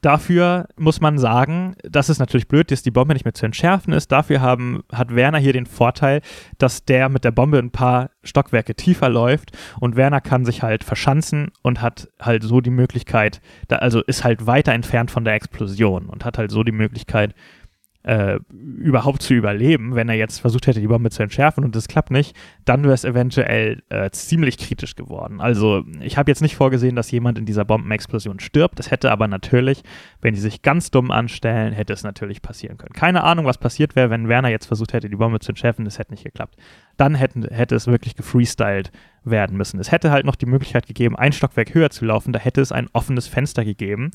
Dafür muss man sagen, das ist natürlich blöd, dass die Bombe nicht mehr zu entschärfen ist. Dafür haben, hat Werner hier den Vorteil, dass der mit der Bombe ein paar Stockwerke tiefer läuft und Werner kann sich halt verschanzen und hat halt so die Möglichkeit, da, also ist halt weiter entfernt von der Explosion und hat halt so die Möglichkeit, äh, überhaupt zu überleben, wenn er jetzt versucht hätte, die Bombe zu entschärfen und das klappt nicht, dann wäre es eventuell äh, ziemlich kritisch geworden. Also ich habe jetzt nicht vorgesehen, dass jemand in dieser Bombenexplosion stirbt. Das hätte aber natürlich, wenn die sich ganz dumm anstellen, hätte es natürlich passieren können. Keine Ahnung, was passiert wäre, wenn Werner jetzt versucht hätte, die Bombe zu entschärfen, das hätte nicht geklappt. Dann hätten, hätte es wirklich gefreestylt werden müssen. Es hätte halt noch die Möglichkeit gegeben, ein Stockwerk höher zu laufen. Da hätte es ein offenes Fenster gegeben,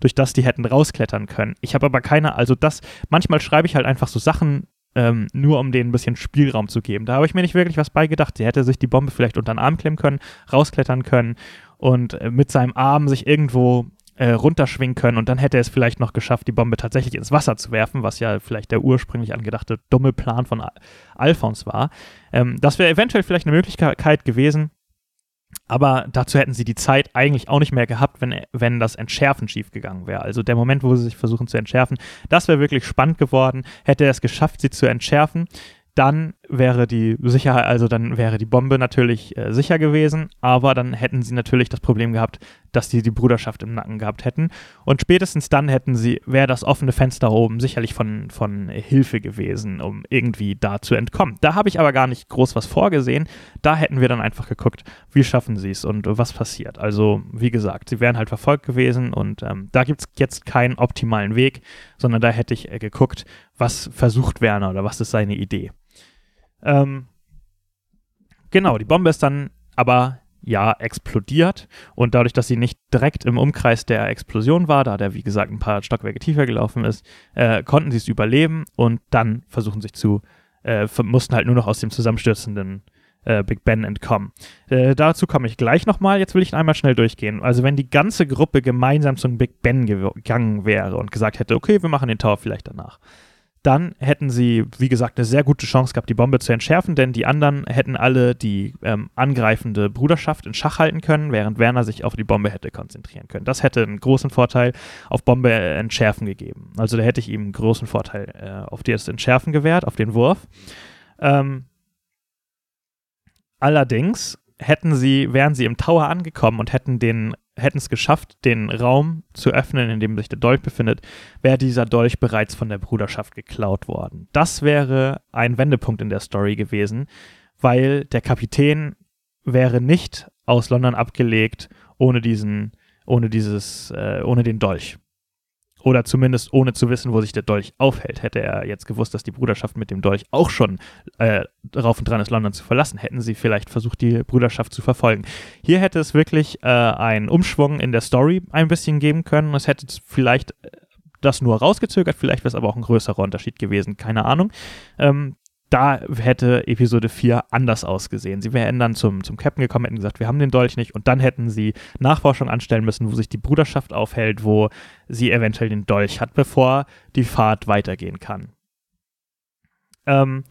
durch das die hätten rausklettern können. Ich habe aber keine, also das, manchmal schreibe ich halt einfach so Sachen ähm, nur um denen ein bisschen Spielraum zu geben. Da habe ich mir nicht wirklich was beigedacht. Sie hätte sich die Bombe vielleicht unter den Arm klemmen können, rausklettern können und äh, mit seinem Arm sich irgendwo äh, runterschwingen können und dann hätte er es vielleicht noch geschafft, die Bombe tatsächlich ins Wasser zu werfen, was ja vielleicht der ursprünglich angedachte dumme Plan von Al Alphons war. Ähm, das wäre eventuell vielleicht eine Möglichkeit gewesen, aber dazu hätten sie die Zeit eigentlich auch nicht mehr gehabt, wenn, wenn das Entschärfen schiefgegangen wäre. Also der Moment, wo sie sich versuchen zu entschärfen, das wäre wirklich spannend geworden. Hätte er es geschafft, sie zu entschärfen, dann wäre die Sicherheit, also dann wäre die Bombe natürlich äh, sicher gewesen, aber dann hätten sie natürlich das Problem gehabt, dass die die Bruderschaft im Nacken gehabt hätten. Und spätestens dann hätten sie, wäre das offene Fenster oben sicherlich von, von Hilfe gewesen, um irgendwie da zu entkommen. Da habe ich aber gar nicht groß was vorgesehen. Da hätten wir dann einfach geguckt, wie schaffen sie es und was passiert. Also, wie gesagt, sie wären halt verfolgt gewesen und ähm, da gibt es jetzt keinen optimalen Weg, sondern da hätte ich äh, geguckt, was versucht Werner oder was ist seine Idee. Ähm, genau, die Bombe ist dann aber ja explodiert und dadurch, dass sie nicht direkt im Umkreis der Explosion war, da der wie gesagt ein paar Stockwerke tiefer gelaufen ist, äh, konnten sie es überleben und dann versuchen sich zu, äh, mussten halt nur noch aus dem zusammenstürzenden äh, Big Ben entkommen. Äh, dazu komme ich gleich nochmal. Jetzt will ich einmal schnell durchgehen. Also wenn die ganze Gruppe gemeinsam zum Big Ben gegangen wäre und gesagt hätte, okay, wir machen den Tower vielleicht danach dann hätten sie, wie gesagt, eine sehr gute Chance gehabt, die Bombe zu entschärfen, denn die anderen hätten alle die ähm, angreifende Bruderschaft in Schach halten können, während Werner sich auf die Bombe hätte konzentrieren können. Das hätte einen großen Vorteil auf Bombe entschärfen gegeben. Also da hätte ich ihm einen großen Vorteil äh, auf das Entschärfen gewährt, auf den Wurf. Ähm, allerdings hätten sie, wären sie im Tower angekommen und hätten den hätten es geschafft, den Raum zu öffnen, in dem sich der Dolch befindet, wäre dieser Dolch bereits von der Bruderschaft geklaut worden. Das wäre ein Wendepunkt in der Story gewesen, weil der Kapitän wäre nicht aus London abgelegt ohne diesen, ohne dieses, äh, ohne den Dolch. Oder zumindest ohne zu wissen, wo sich der Dolch aufhält. Hätte er jetzt gewusst, dass die Bruderschaft mit dem Dolch auch schon äh, drauf und dran ist, London zu verlassen, hätten sie vielleicht versucht, die Bruderschaft zu verfolgen. Hier hätte es wirklich äh, einen Umschwung in der Story ein bisschen geben können. Es hätte vielleicht äh, das nur rausgezögert, vielleicht wäre es aber auch ein größerer Unterschied gewesen, keine Ahnung. Ähm, da hätte Episode 4 anders ausgesehen. Sie wären dann zum, zum Captain gekommen, hätten gesagt, wir haben den Dolch nicht. Und dann hätten sie Nachforschung anstellen müssen, wo sich die Bruderschaft aufhält, wo sie eventuell den Dolch hat, bevor die Fahrt weitergehen kann. Ähm,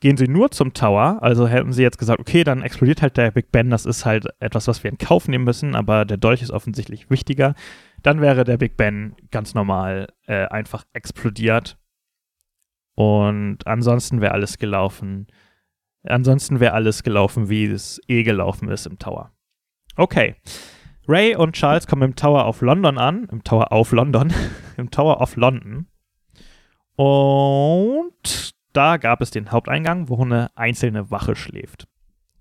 gehen sie nur zum Tower, also hätten sie jetzt gesagt, okay, dann explodiert halt der Big Ben, das ist halt etwas, was wir in Kauf nehmen müssen, aber der Dolch ist offensichtlich wichtiger, dann wäre der Big Ben ganz normal äh, einfach explodiert und ansonsten wäre alles gelaufen. Ansonsten wäre alles gelaufen, wie es eh gelaufen ist im Tower. Okay. Ray und Charles kommen im Tower of London an. Im Tower auf London. Im Tower of London. Und da gab es den Haupteingang, wo eine einzelne Wache schläft.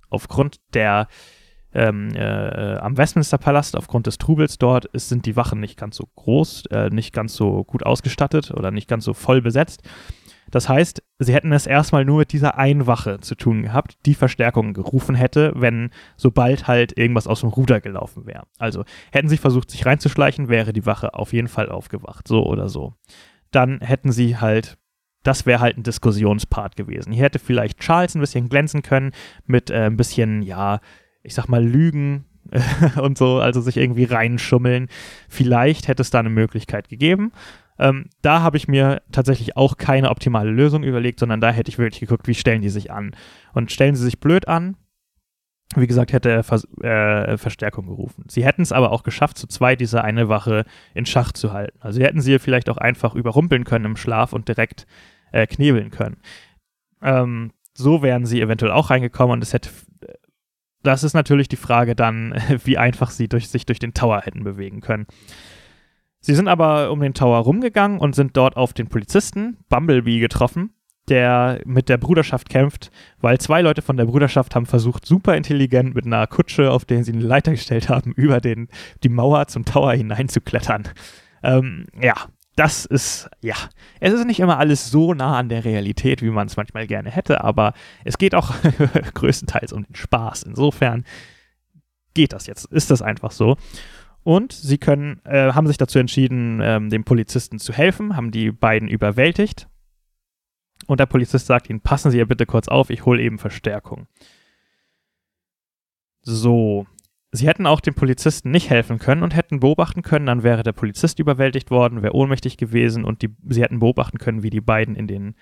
Aufgrund der ähm, äh, am Westminster Palast, aufgrund des Trubels dort, ist, sind die Wachen nicht ganz so groß, äh, nicht ganz so gut ausgestattet oder nicht ganz so voll besetzt. Das heißt, sie hätten es erstmal nur mit dieser einen Wache zu tun gehabt, die Verstärkung gerufen hätte, wenn sobald halt irgendwas aus dem Ruder gelaufen wäre. Also hätten sie versucht, sich reinzuschleichen, wäre die Wache auf jeden Fall aufgewacht, so oder so. Dann hätten sie halt das wäre halt ein Diskussionspart gewesen. Hier hätte vielleicht Charles ein bisschen glänzen können mit äh, ein bisschen, ja, ich sag mal, Lügen und so, also sich irgendwie reinschummeln. Vielleicht hätte es da eine Möglichkeit gegeben. Ähm, da habe ich mir tatsächlich auch keine optimale Lösung überlegt, sondern da hätte ich wirklich geguckt, wie stellen die sich an. Und stellen sie sich blöd an, wie gesagt, hätte er Vers äh, Verstärkung gerufen. Sie hätten es aber auch geschafft, zu zweit diese eine Wache in Schach zu halten. Also sie hätten sie vielleicht auch einfach überrumpeln können im Schlaf und direkt äh, knebeln können. Ähm, so wären sie eventuell auch reingekommen und es hätte. Das ist natürlich die Frage dann, wie einfach sie durch, sich durch den Tower hätten bewegen können. Sie sind aber um den Tower rumgegangen und sind dort auf den Polizisten Bumblebee getroffen, der mit der Bruderschaft kämpft, weil zwei Leute von der Bruderschaft haben versucht, super intelligent mit einer Kutsche, auf der sie eine Leiter gestellt haben, über den, die Mauer zum Tower hineinzuklettern. Ähm, ja, das ist, ja, es ist nicht immer alles so nah an der Realität, wie man es manchmal gerne hätte, aber es geht auch größtenteils um den Spaß. Insofern geht das jetzt, ist das einfach so. Und sie können, äh, haben sich dazu entschieden, ähm, dem Polizisten zu helfen, haben die beiden überwältigt. Und der Polizist sagt ihnen, passen Sie ja bitte kurz auf, ich hole eben Verstärkung. So. Sie hätten auch dem Polizisten nicht helfen können und hätten beobachten können, dann wäre der Polizist überwältigt worden, wäre ohnmächtig gewesen und die, sie hätten beobachten können, wie die beiden in den,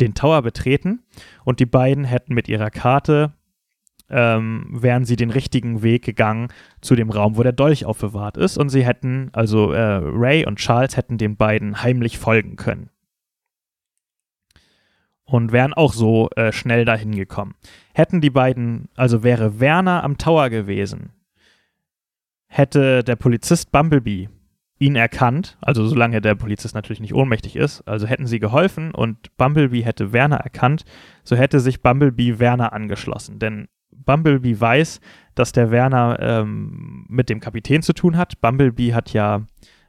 den Tower betreten. Und die beiden hätten mit ihrer Karte ähm, wären sie den richtigen Weg gegangen zu dem Raum, wo der Dolch aufbewahrt ist. Und sie hätten, also äh, Ray und Charles hätten den beiden heimlich folgen können. und wären auch so äh, schnell dahin gekommen. Hätten die beiden, also wäre Werner am Tower gewesen, hätte der Polizist Bumblebee ihn erkannt, also solange der Polizist natürlich nicht ohnmächtig ist, also hätten sie geholfen und Bumblebee hätte Werner erkannt, so hätte sich Bumblebee Werner angeschlossen. Denn Bumblebee weiß, dass der Werner ähm, mit dem Kapitän zu tun hat. Bumblebee hat ja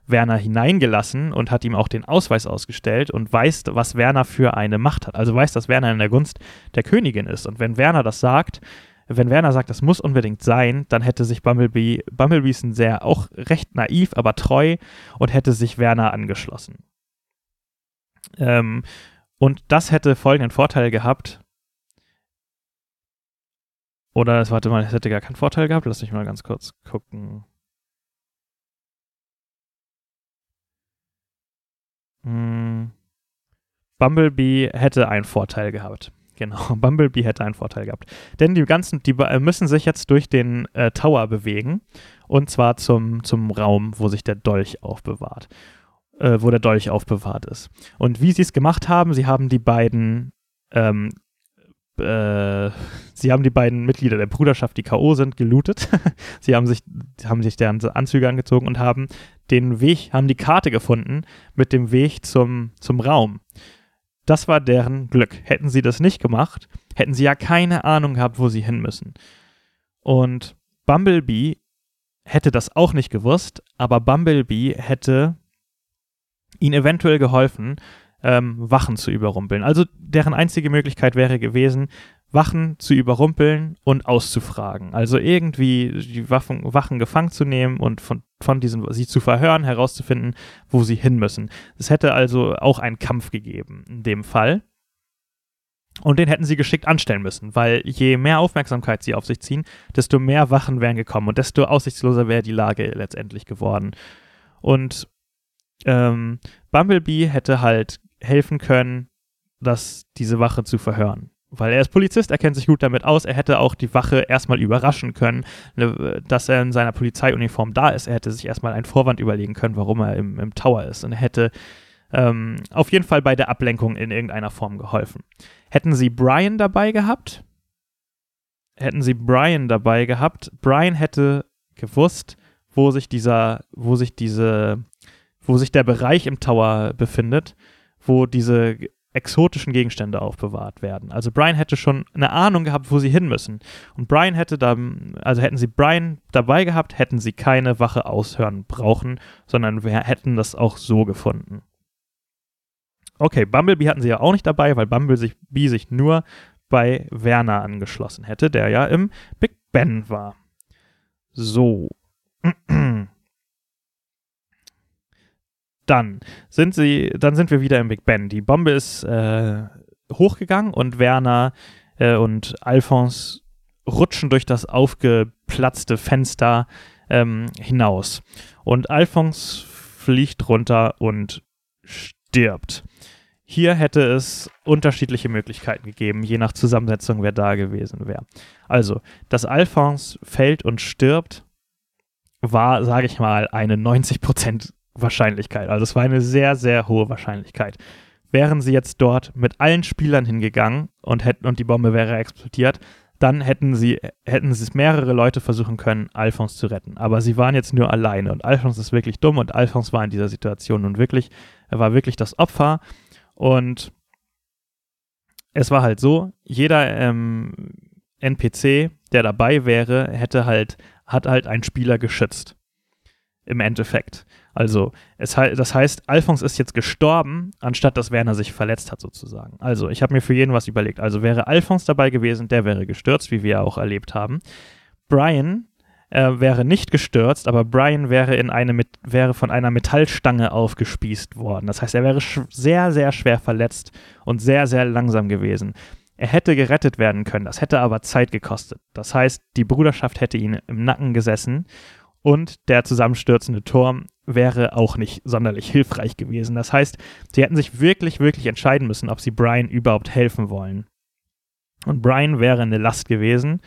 Werner hineingelassen und hat ihm auch den Ausweis ausgestellt und weiß, was Werner für eine Macht hat. Also weiß, dass Werner in der Gunst der Königin ist. Und wenn Werner das sagt, wenn Werner sagt, das muss unbedingt sein, dann hätte sich Bumblebee, Bumblebee ist ein sehr auch recht naiv, aber treu und hätte sich Werner angeschlossen. Ähm, und das hätte folgenden Vorteil gehabt. Oder, warte mal, es hätte gar keinen Vorteil gehabt. Lass mich mal ganz kurz gucken. Hm. Bumblebee hätte einen Vorteil gehabt. Genau, Bumblebee hätte einen Vorteil gehabt. Denn die ganzen, die müssen sich jetzt durch den äh, Tower bewegen. Und zwar zum, zum Raum, wo sich der Dolch aufbewahrt. Äh, wo der Dolch aufbewahrt ist. Und wie sie es gemacht haben, sie haben die beiden ähm, äh, sie haben die beiden Mitglieder der Bruderschaft, die K.O. sind, gelootet. sie haben sich, haben sich deren Anzüge angezogen und haben den Weg, haben die Karte gefunden mit dem Weg zum, zum Raum. Das war deren Glück. Hätten sie das nicht gemacht, hätten sie ja keine Ahnung gehabt, wo sie hin müssen. Und Bumblebee hätte das auch nicht gewusst, aber Bumblebee hätte ihnen eventuell geholfen, ähm, Wachen zu überrumpeln. Also deren einzige Möglichkeit wäre gewesen, Wachen zu überrumpeln und auszufragen. Also irgendwie die Waffen, Wachen gefangen zu nehmen und von, von diesen, sie zu verhören, herauszufinden, wo sie hin müssen. Es hätte also auch einen Kampf gegeben in dem Fall. Und den hätten sie geschickt anstellen müssen, weil je mehr Aufmerksamkeit sie auf sich ziehen, desto mehr Wachen wären gekommen und desto aussichtsloser wäre die Lage letztendlich geworden. Und ähm, Bumblebee hätte halt helfen können, das, diese Wache zu verhören. Weil er ist Polizist, er kennt sich gut damit aus, er hätte auch die Wache erstmal überraschen können, ne, dass er in seiner Polizeiuniform da ist. Er hätte sich erstmal einen Vorwand überlegen können, warum er im, im Tower ist. Und er hätte ähm, auf jeden Fall bei der Ablenkung in irgendeiner Form geholfen. Hätten sie Brian dabei gehabt, hätten sie Brian dabei gehabt, Brian hätte gewusst, wo sich dieser, wo sich diese, wo sich der Bereich im Tower befindet wo diese exotischen Gegenstände aufbewahrt werden. Also Brian hätte schon eine Ahnung gehabt, wo sie hin müssen. Und Brian hätte da, also hätten sie Brian dabei gehabt, hätten sie keine Wache aushören brauchen, sondern wir hätten das auch so gefunden. Okay, Bumblebee hatten sie ja auch nicht dabei, weil Bumblebee sich nur bei Werner angeschlossen hätte, der ja im Big Ben war. So. Dann sind sie, dann sind wir wieder im Big Ben. Die Bombe ist äh, hochgegangen und Werner äh, und Alphonse rutschen durch das aufgeplatzte Fenster ähm, hinaus. Und Alphonse fliegt runter und stirbt. Hier hätte es unterschiedliche Möglichkeiten gegeben, je nach Zusammensetzung, wer da gewesen wäre. Also, dass Alphonse fällt und stirbt, war, sage ich mal, eine 90% Wahrscheinlichkeit. Also es war eine sehr, sehr hohe Wahrscheinlichkeit. Wären sie jetzt dort mit allen Spielern hingegangen und hätten und die Bombe wäre explodiert, dann hätten sie hätten es mehrere Leute versuchen können, Alphonse zu retten. Aber sie waren jetzt nur alleine und Alphonse ist wirklich dumm und Alphonse war in dieser Situation nun wirklich, er war wirklich das Opfer und es war halt so, jeder ähm, NPC, der dabei wäre, hätte halt, hat halt einen Spieler geschützt. Im Endeffekt. Also, es, das heißt, Alphonse ist jetzt gestorben, anstatt dass Werner sich verletzt hat, sozusagen. Also, ich habe mir für jeden was überlegt. Also, wäre Alphonse dabei gewesen, der wäre gestürzt, wie wir auch erlebt haben. Brian äh, wäre nicht gestürzt, aber Brian wäre, in eine, wäre von einer Metallstange aufgespießt worden. Das heißt, er wäre sehr, sehr schwer verletzt und sehr, sehr langsam gewesen. Er hätte gerettet werden können, das hätte aber Zeit gekostet. Das heißt, die Bruderschaft hätte ihn im Nacken gesessen und der zusammenstürzende Turm wäre auch nicht sonderlich hilfreich gewesen. Das heißt, sie hätten sich wirklich, wirklich entscheiden müssen, ob sie Brian überhaupt helfen wollen. Und Brian wäre eine Last gewesen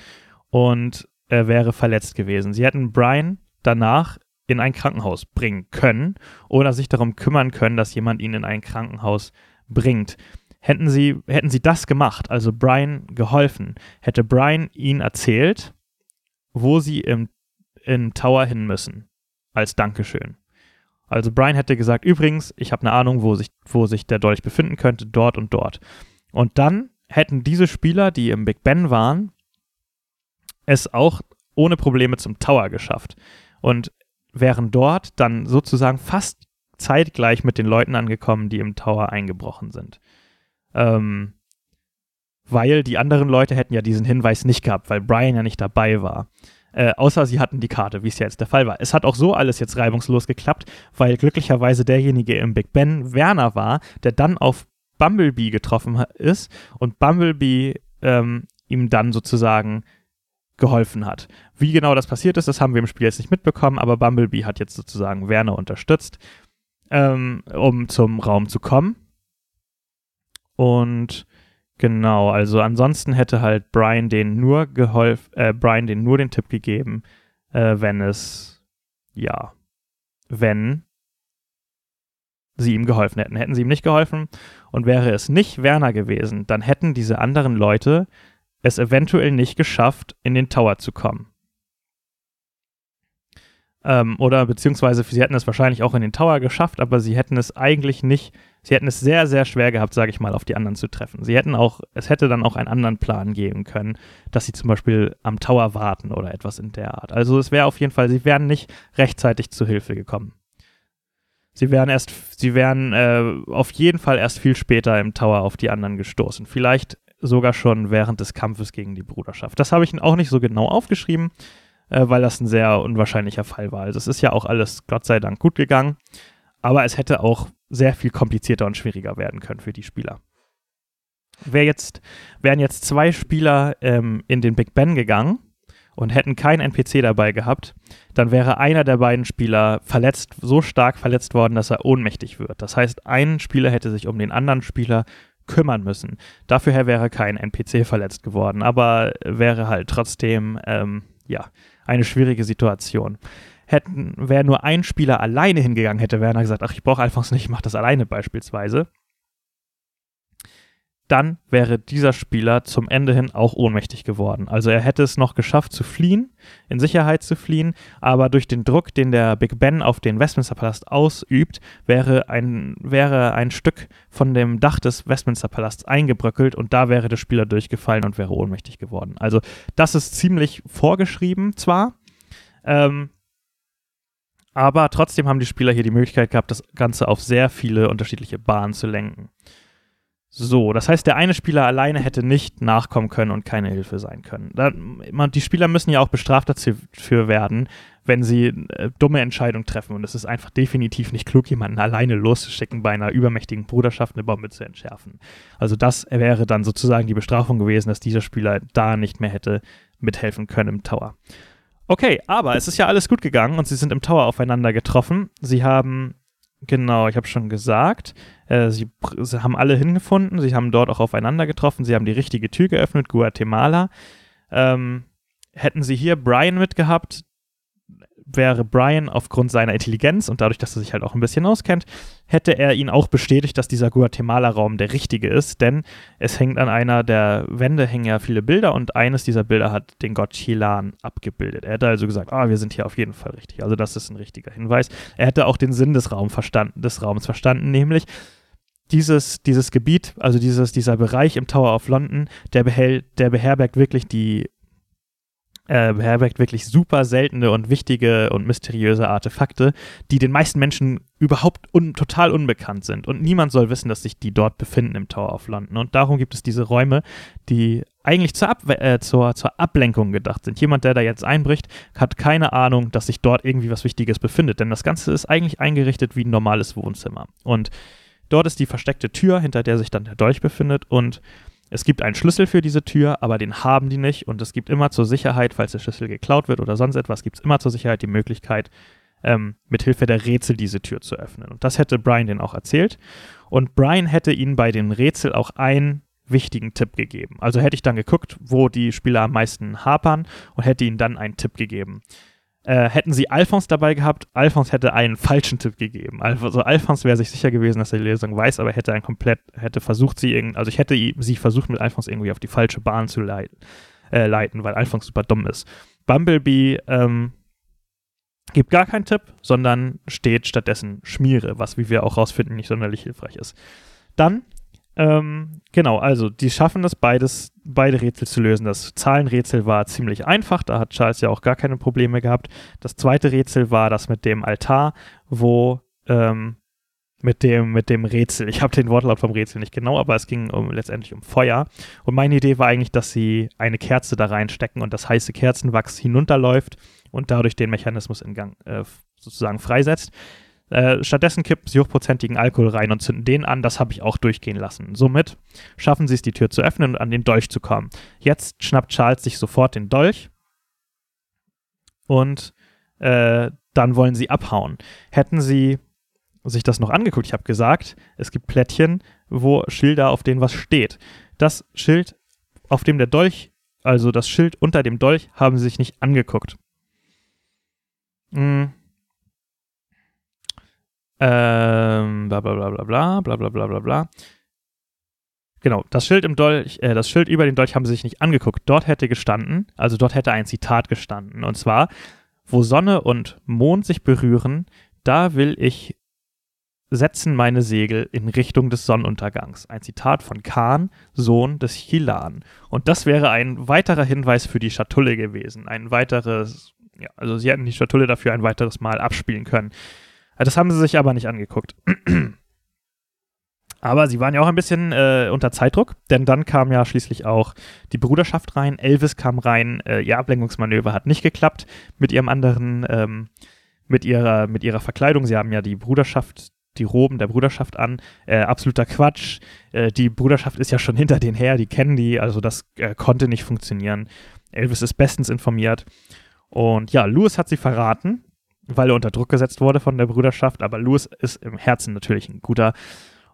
und er wäre verletzt gewesen. Sie hätten Brian danach in ein Krankenhaus bringen können oder sich darum kümmern können, dass jemand ihn in ein Krankenhaus bringt. hätten sie, hätten sie das gemacht, also Brian geholfen, hätte Brian ihnen erzählt, wo sie im, im Tower hin müssen, als Dankeschön. Also Brian hätte gesagt, übrigens, ich habe eine Ahnung, wo sich, wo sich der Dolch befinden könnte, dort und dort. Und dann hätten diese Spieler, die im Big Ben waren, es auch ohne Probleme zum Tower geschafft. Und wären dort dann sozusagen fast zeitgleich mit den Leuten angekommen, die im Tower eingebrochen sind. Ähm, weil die anderen Leute hätten ja diesen Hinweis nicht gehabt, weil Brian ja nicht dabei war. Äh, außer sie hatten die Karte, wie es ja jetzt der Fall war. Es hat auch so alles jetzt reibungslos geklappt, weil glücklicherweise derjenige im Big Ben Werner war, der dann auf Bumblebee getroffen ist und Bumblebee ähm, ihm dann sozusagen geholfen hat. Wie genau das passiert ist, das haben wir im Spiel jetzt nicht mitbekommen, aber Bumblebee hat jetzt sozusagen Werner unterstützt, ähm, um zum Raum zu kommen. Und genau, also ansonsten hätte halt Brian den nur geholfen, äh, Brian den nur den Tipp gegeben, äh, wenn es, ja, wenn sie ihm geholfen hätten. Hätten sie ihm nicht geholfen und wäre es nicht Werner gewesen, dann hätten diese anderen Leute es eventuell nicht geschafft, in den Tower zu kommen. Ähm, oder beziehungsweise sie hätten es wahrscheinlich auch in den Tower geschafft, aber sie hätten es eigentlich nicht, sie hätten es sehr, sehr schwer gehabt, sage ich mal, auf die anderen zu treffen. Sie hätten auch, es hätte dann auch einen anderen Plan geben können, dass sie zum Beispiel am Tower warten oder etwas in der Art. Also es wäre auf jeden Fall, sie wären nicht rechtzeitig zu Hilfe gekommen. Sie wären erst, sie wären äh, auf jeden Fall erst viel später im Tower auf die anderen gestoßen. Vielleicht sogar schon während des Kampfes gegen die Bruderschaft. Das habe ich auch nicht so genau aufgeschrieben, äh, weil das ein sehr unwahrscheinlicher Fall war. Also es ist ja auch alles Gott sei Dank gut gegangen, aber es hätte auch sehr viel komplizierter und schwieriger werden können für die Spieler. Wär jetzt, wären jetzt zwei Spieler ähm, in den Big Ben gegangen und hätten keinen NPC dabei gehabt, dann wäre einer der beiden Spieler verletzt, so stark verletzt worden, dass er ohnmächtig wird. Das heißt, ein Spieler hätte sich um den anderen Spieler kümmern müssen. Dafür wäre kein NPC verletzt geworden, aber wäre halt trotzdem, ähm, ja, eine schwierige Situation. Hätten, wäre nur ein Spieler alleine hingegangen, hätte Werner gesagt, ach, ich brauche Alphons nicht, ich mache das alleine beispielsweise dann wäre dieser Spieler zum Ende hin auch ohnmächtig geworden. Also er hätte es noch geschafft zu fliehen, in Sicherheit zu fliehen, aber durch den Druck, den der Big Ben auf den Westminster Palast ausübt, wäre ein, wäre ein Stück von dem Dach des Westminster Palasts eingebröckelt und da wäre der Spieler durchgefallen und wäre ohnmächtig geworden. Also das ist ziemlich vorgeschrieben zwar, ähm, aber trotzdem haben die Spieler hier die Möglichkeit gehabt, das Ganze auf sehr viele unterschiedliche Bahnen zu lenken. So, das heißt, der eine Spieler alleine hätte nicht nachkommen können und keine Hilfe sein können. Da, man, die Spieler müssen ja auch bestraft dafür werden, wenn sie äh, dumme Entscheidungen treffen. Und es ist einfach definitiv nicht klug, jemanden alleine loszuschicken, bei einer übermächtigen Bruderschaft eine Bombe zu entschärfen. Also das wäre dann sozusagen die Bestrafung gewesen, dass dieser Spieler da nicht mehr hätte mithelfen können im Tower. Okay, aber es ist ja alles gut gegangen und sie sind im Tower aufeinander getroffen. Sie haben Genau, ich habe schon gesagt. Äh, sie, sie, haben alle hingefunden, sie haben dort auch aufeinander getroffen, sie haben die richtige Tür geöffnet, Guatemala. Ähm, hätten sie hier Brian mitgehabt, wäre Brian aufgrund seiner Intelligenz und dadurch, dass er sich halt auch ein bisschen auskennt, hätte er ihn auch bestätigt, dass dieser Guatemala-Raum der richtige ist, denn es hängt an einer der Wände hängen ja viele Bilder und eines dieser Bilder hat den Gott Chilan abgebildet. Er hätte also gesagt, ah, wir sind hier auf jeden Fall richtig. Also das ist ein richtiger Hinweis. Er hätte auch den Sinn des, Raum verstanden, des Raums verstanden, nämlich dieses, dieses Gebiet, also dieses, dieser Bereich im Tower of London, der, behält, der beherbergt wirklich die äh, beherbergt wirklich super seltene und wichtige und mysteriöse Artefakte, die den meisten Menschen überhaupt un total unbekannt sind. Und niemand soll wissen, dass sich die dort befinden im Tower of London. Und darum gibt es diese Räume, die eigentlich zur, Ab äh, zur, zur Ablenkung gedacht sind. Jemand, der da jetzt einbricht, hat keine Ahnung, dass sich dort irgendwie was Wichtiges befindet. Denn das Ganze ist eigentlich eingerichtet wie ein normales Wohnzimmer. Und dort ist die versteckte Tür, hinter der sich dann der Dolch befindet. Und es gibt einen Schlüssel für diese Tür, aber den haben die nicht. Und es gibt immer zur Sicherheit, falls der Schlüssel geklaut wird oder sonst etwas, gibt es immer zur Sicherheit die Möglichkeit, ähm, mithilfe der Rätsel diese Tür zu öffnen. Und das hätte Brian den auch erzählt. Und Brian hätte ihnen bei den Rätsel auch einen wichtigen Tipp gegeben. Also hätte ich dann geguckt, wo die Spieler am meisten hapern und hätte ihnen dann einen Tipp gegeben. Äh, hätten sie Alphons dabei gehabt, Alphons hätte einen falschen Tipp gegeben. Also Alphons wäre sich sicher gewesen, dass er die Lösung weiß, aber hätte ein komplett, hätte versucht, sie irgendwie, also ich hätte sie versucht, mit Alphons irgendwie auf die falsche Bahn zu leiten, äh, leiten weil Alphons super dumm ist. Bumblebee ähm, gibt gar keinen Tipp, sondern steht stattdessen Schmiere, was, wie wir auch rausfinden, nicht sonderlich hilfreich ist. Dann ähm, genau, also die schaffen es, beides, beide Rätsel zu lösen. Das Zahlenrätsel war ziemlich einfach, da hat Charles ja auch gar keine Probleme gehabt. Das zweite Rätsel war das mit dem Altar, wo ähm, mit dem, mit dem Rätsel. Ich habe den Wortlaut vom Rätsel nicht genau, aber es ging um, letztendlich um Feuer. Und meine Idee war eigentlich, dass sie eine Kerze da reinstecken und das heiße Kerzenwachs hinunterläuft und dadurch den Mechanismus in Gang äh, sozusagen freisetzt. Äh, stattdessen kippen sie hochprozentigen Alkohol rein und zünden den an. Das habe ich auch durchgehen lassen. Somit schaffen sie es, die Tür zu öffnen und an den Dolch zu kommen. Jetzt schnappt Charles sich sofort den Dolch und äh, dann wollen sie abhauen. Hätten sie sich das noch angeguckt, ich habe gesagt, es gibt Plättchen, wo Schilder, auf denen was steht. Das Schild, auf dem der Dolch, also das Schild unter dem Dolch, haben sie sich nicht angeguckt. Hm, ähm, bla bla bla bla bla bla bla bla bla bla. Genau, das Schild im Dolch, äh, das Schild über den Dolch haben sie sich nicht angeguckt. Dort hätte gestanden, also dort hätte ein Zitat gestanden. Und zwar, wo Sonne und Mond sich berühren, da will ich setzen meine Segel in Richtung des Sonnenuntergangs. Ein Zitat von Khan, Sohn des Chilan. Und das wäre ein weiterer Hinweis für die Schatulle gewesen. Ein weiteres, ja, also sie hätten die Schatulle dafür ein weiteres Mal abspielen können. Das haben sie sich aber nicht angeguckt. aber sie waren ja auch ein bisschen äh, unter Zeitdruck, denn dann kam ja schließlich auch die Bruderschaft rein. Elvis kam rein. Äh, ihr Ablenkungsmanöver hat nicht geklappt mit ihrem anderen, ähm, mit ihrer, mit ihrer Verkleidung. Sie haben ja die Bruderschaft, die Roben der Bruderschaft an. Äh, absoluter Quatsch. Äh, die Bruderschaft ist ja schon hinter denen her, die kennen die, also das äh, konnte nicht funktionieren. Elvis ist bestens informiert. Und ja, Louis hat sie verraten weil er unter Druck gesetzt wurde von der Brüderschaft. Aber Louis ist im Herzen natürlich ein guter.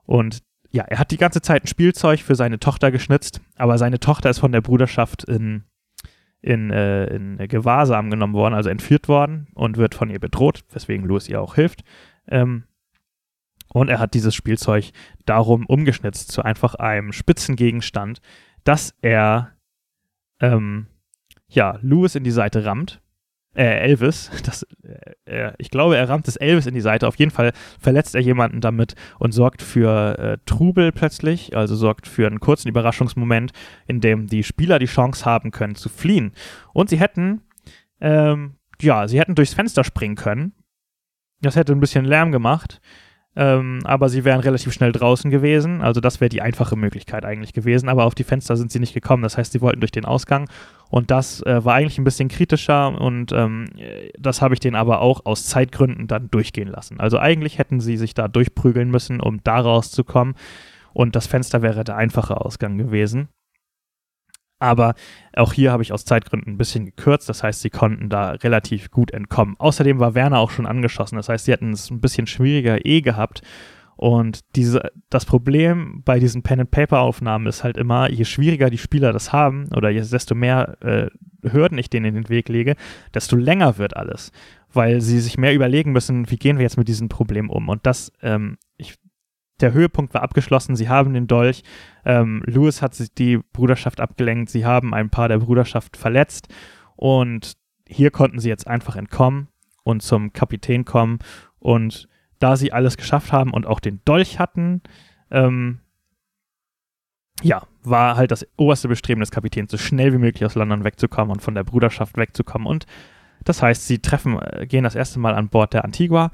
Und ja, er hat die ganze Zeit ein Spielzeug für seine Tochter geschnitzt, aber seine Tochter ist von der Bruderschaft in, in, äh, in Gewahrsam genommen worden, also entführt worden und wird von ihr bedroht, weswegen Louis ihr auch hilft. Ähm, und er hat dieses Spielzeug darum umgeschnitzt zu einfach einem Spitzengegenstand, dass er ähm, ja, Louis in die Seite rammt äh, Elvis, das, äh, ich glaube, er rammt das Elvis in die Seite. Auf jeden Fall verletzt er jemanden damit und sorgt für äh, Trubel plötzlich, also sorgt für einen kurzen Überraschungsmoment, in dem die Spieler die Chance haben können zu fliehen. Und sie hätten, ähm, ja, sie hätten durchs Fenster springen können. Das hätte ein bisschen Lärm gemacht. Ähm, aber sie wären relativ schnell draußen gewesen. Also das wäre die einfache Möglichkeit eigentlich gewesen. Aber auf die Fenster sind sie nicht gekommen. Das heißt, sie wollten durch den Ausgang. Und das äh, war eigentlich ein bisschen kritischer. Und ähm, das habe ich denen aber auch aus Zeitgründen dann durchgehen lassen. Also eigentlich hätten sie sich da durchprügeln müssen, um da rauszukommen. Und das Fenster wäre der einfache Ausgang gewesen. Aber auch hier habe ich aus Zeitgründen ein bisschen gekürzt. Das heißt, sie konnten da relativ gut entkommen. Außerdem war Werner auch schon angeschossen. Das heißt, sie hätten es ein bisschen schwieriger eh gehabt. Und diese, das Problem bei diesen Pen-and-Paper-Aufnahmen ist halt immer, je schwieriger die Spieler das haben oder desto mehr äh, Hürden ich denen in den Weg lege, desto länger wird alles. Weil sie sich mehr überlegen müssen, wie gehen wir jetzt mit diesem Problem um. Und das, ähm, der Höhepunkt war abgeschlossen. Sie haben den Dolch. Ähm, Lewis hat sich die Bruderschaft abgelenkt. Sie haben ein paar der Bruderschaft verletzt. Und hier konnten sie jetzt einfach entkommen und zum Kapitän kommen. Und da sie alles geschafft haben und auch den Dolch hatten, ähm, ja, war halt das oberste Bestreben des Kapitäns, so schnell wie möglich aus London wegzukommen und von der Bruderschaft wegzukommen. Und das heißt, sie treffen, äh, gehen das erste Mal an Bord der Antigua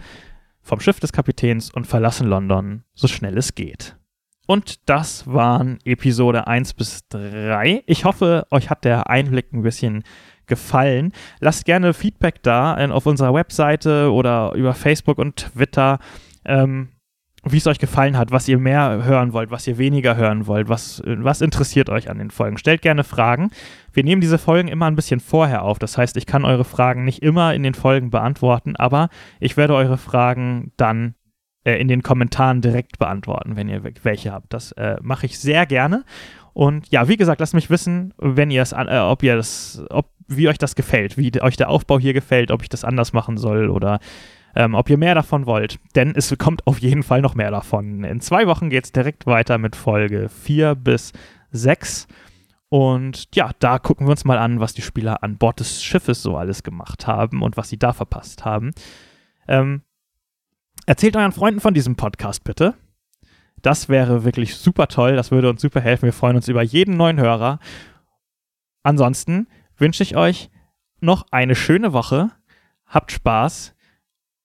vom Schiff des Kapitäns und verlassen London so schnell es geht. Und das waren Episode 1 bis 3. Ich hoffe, euch hat der Einblick ein bisschen gefallen. Lasst gerne Feedback da auf unserer Webseite oder über Facebook und Twitter. Ähm, wie es euch gefallen hat, was ihr mehr hören wollt, was ihr weniger hören wollt, was, was interessiert euch an den Folgen. Stellt gerne Fragen. Wir nehmen diese Folgen immer ein bisschen vorher auf. Das heißt, ich kann eure Fragen nicht immer in den Folgen beantworten, aber ich werde eure Fragen dann äh, in den Kommentaren direkt beantworten, wenn ihr welche habt. Das äh, mache ich sehr gerne. Und ja, wie gesagt, lasst mich wissen, wenn ihr es, äh, ob ihr das, ob, wie euch das gefällt, wie euch der Aufbau hier gefällt, ob ich das anders machen soll oder ähm, ob ihr mehr davon wollt. Denn es kommt auf jeden Fall noch mehr davon. In zwei Wochen geht es direkt weiter mit Folge 4 bis 6. Und ja, da gucken wir uns mal an, was die Spieler an Bord des Schiffes so alles gemacht haben und was sie da verpasst haben. Ähm, erzählt euren Freunden von diesem Podcast bitte. Das wäre wirklich super toll. Das würde uns super helfen. Wir freuen uns über jeden neuen Hörer. Ansonsten wünsche ich euch noch eine schöne Woche. Habt Spaß.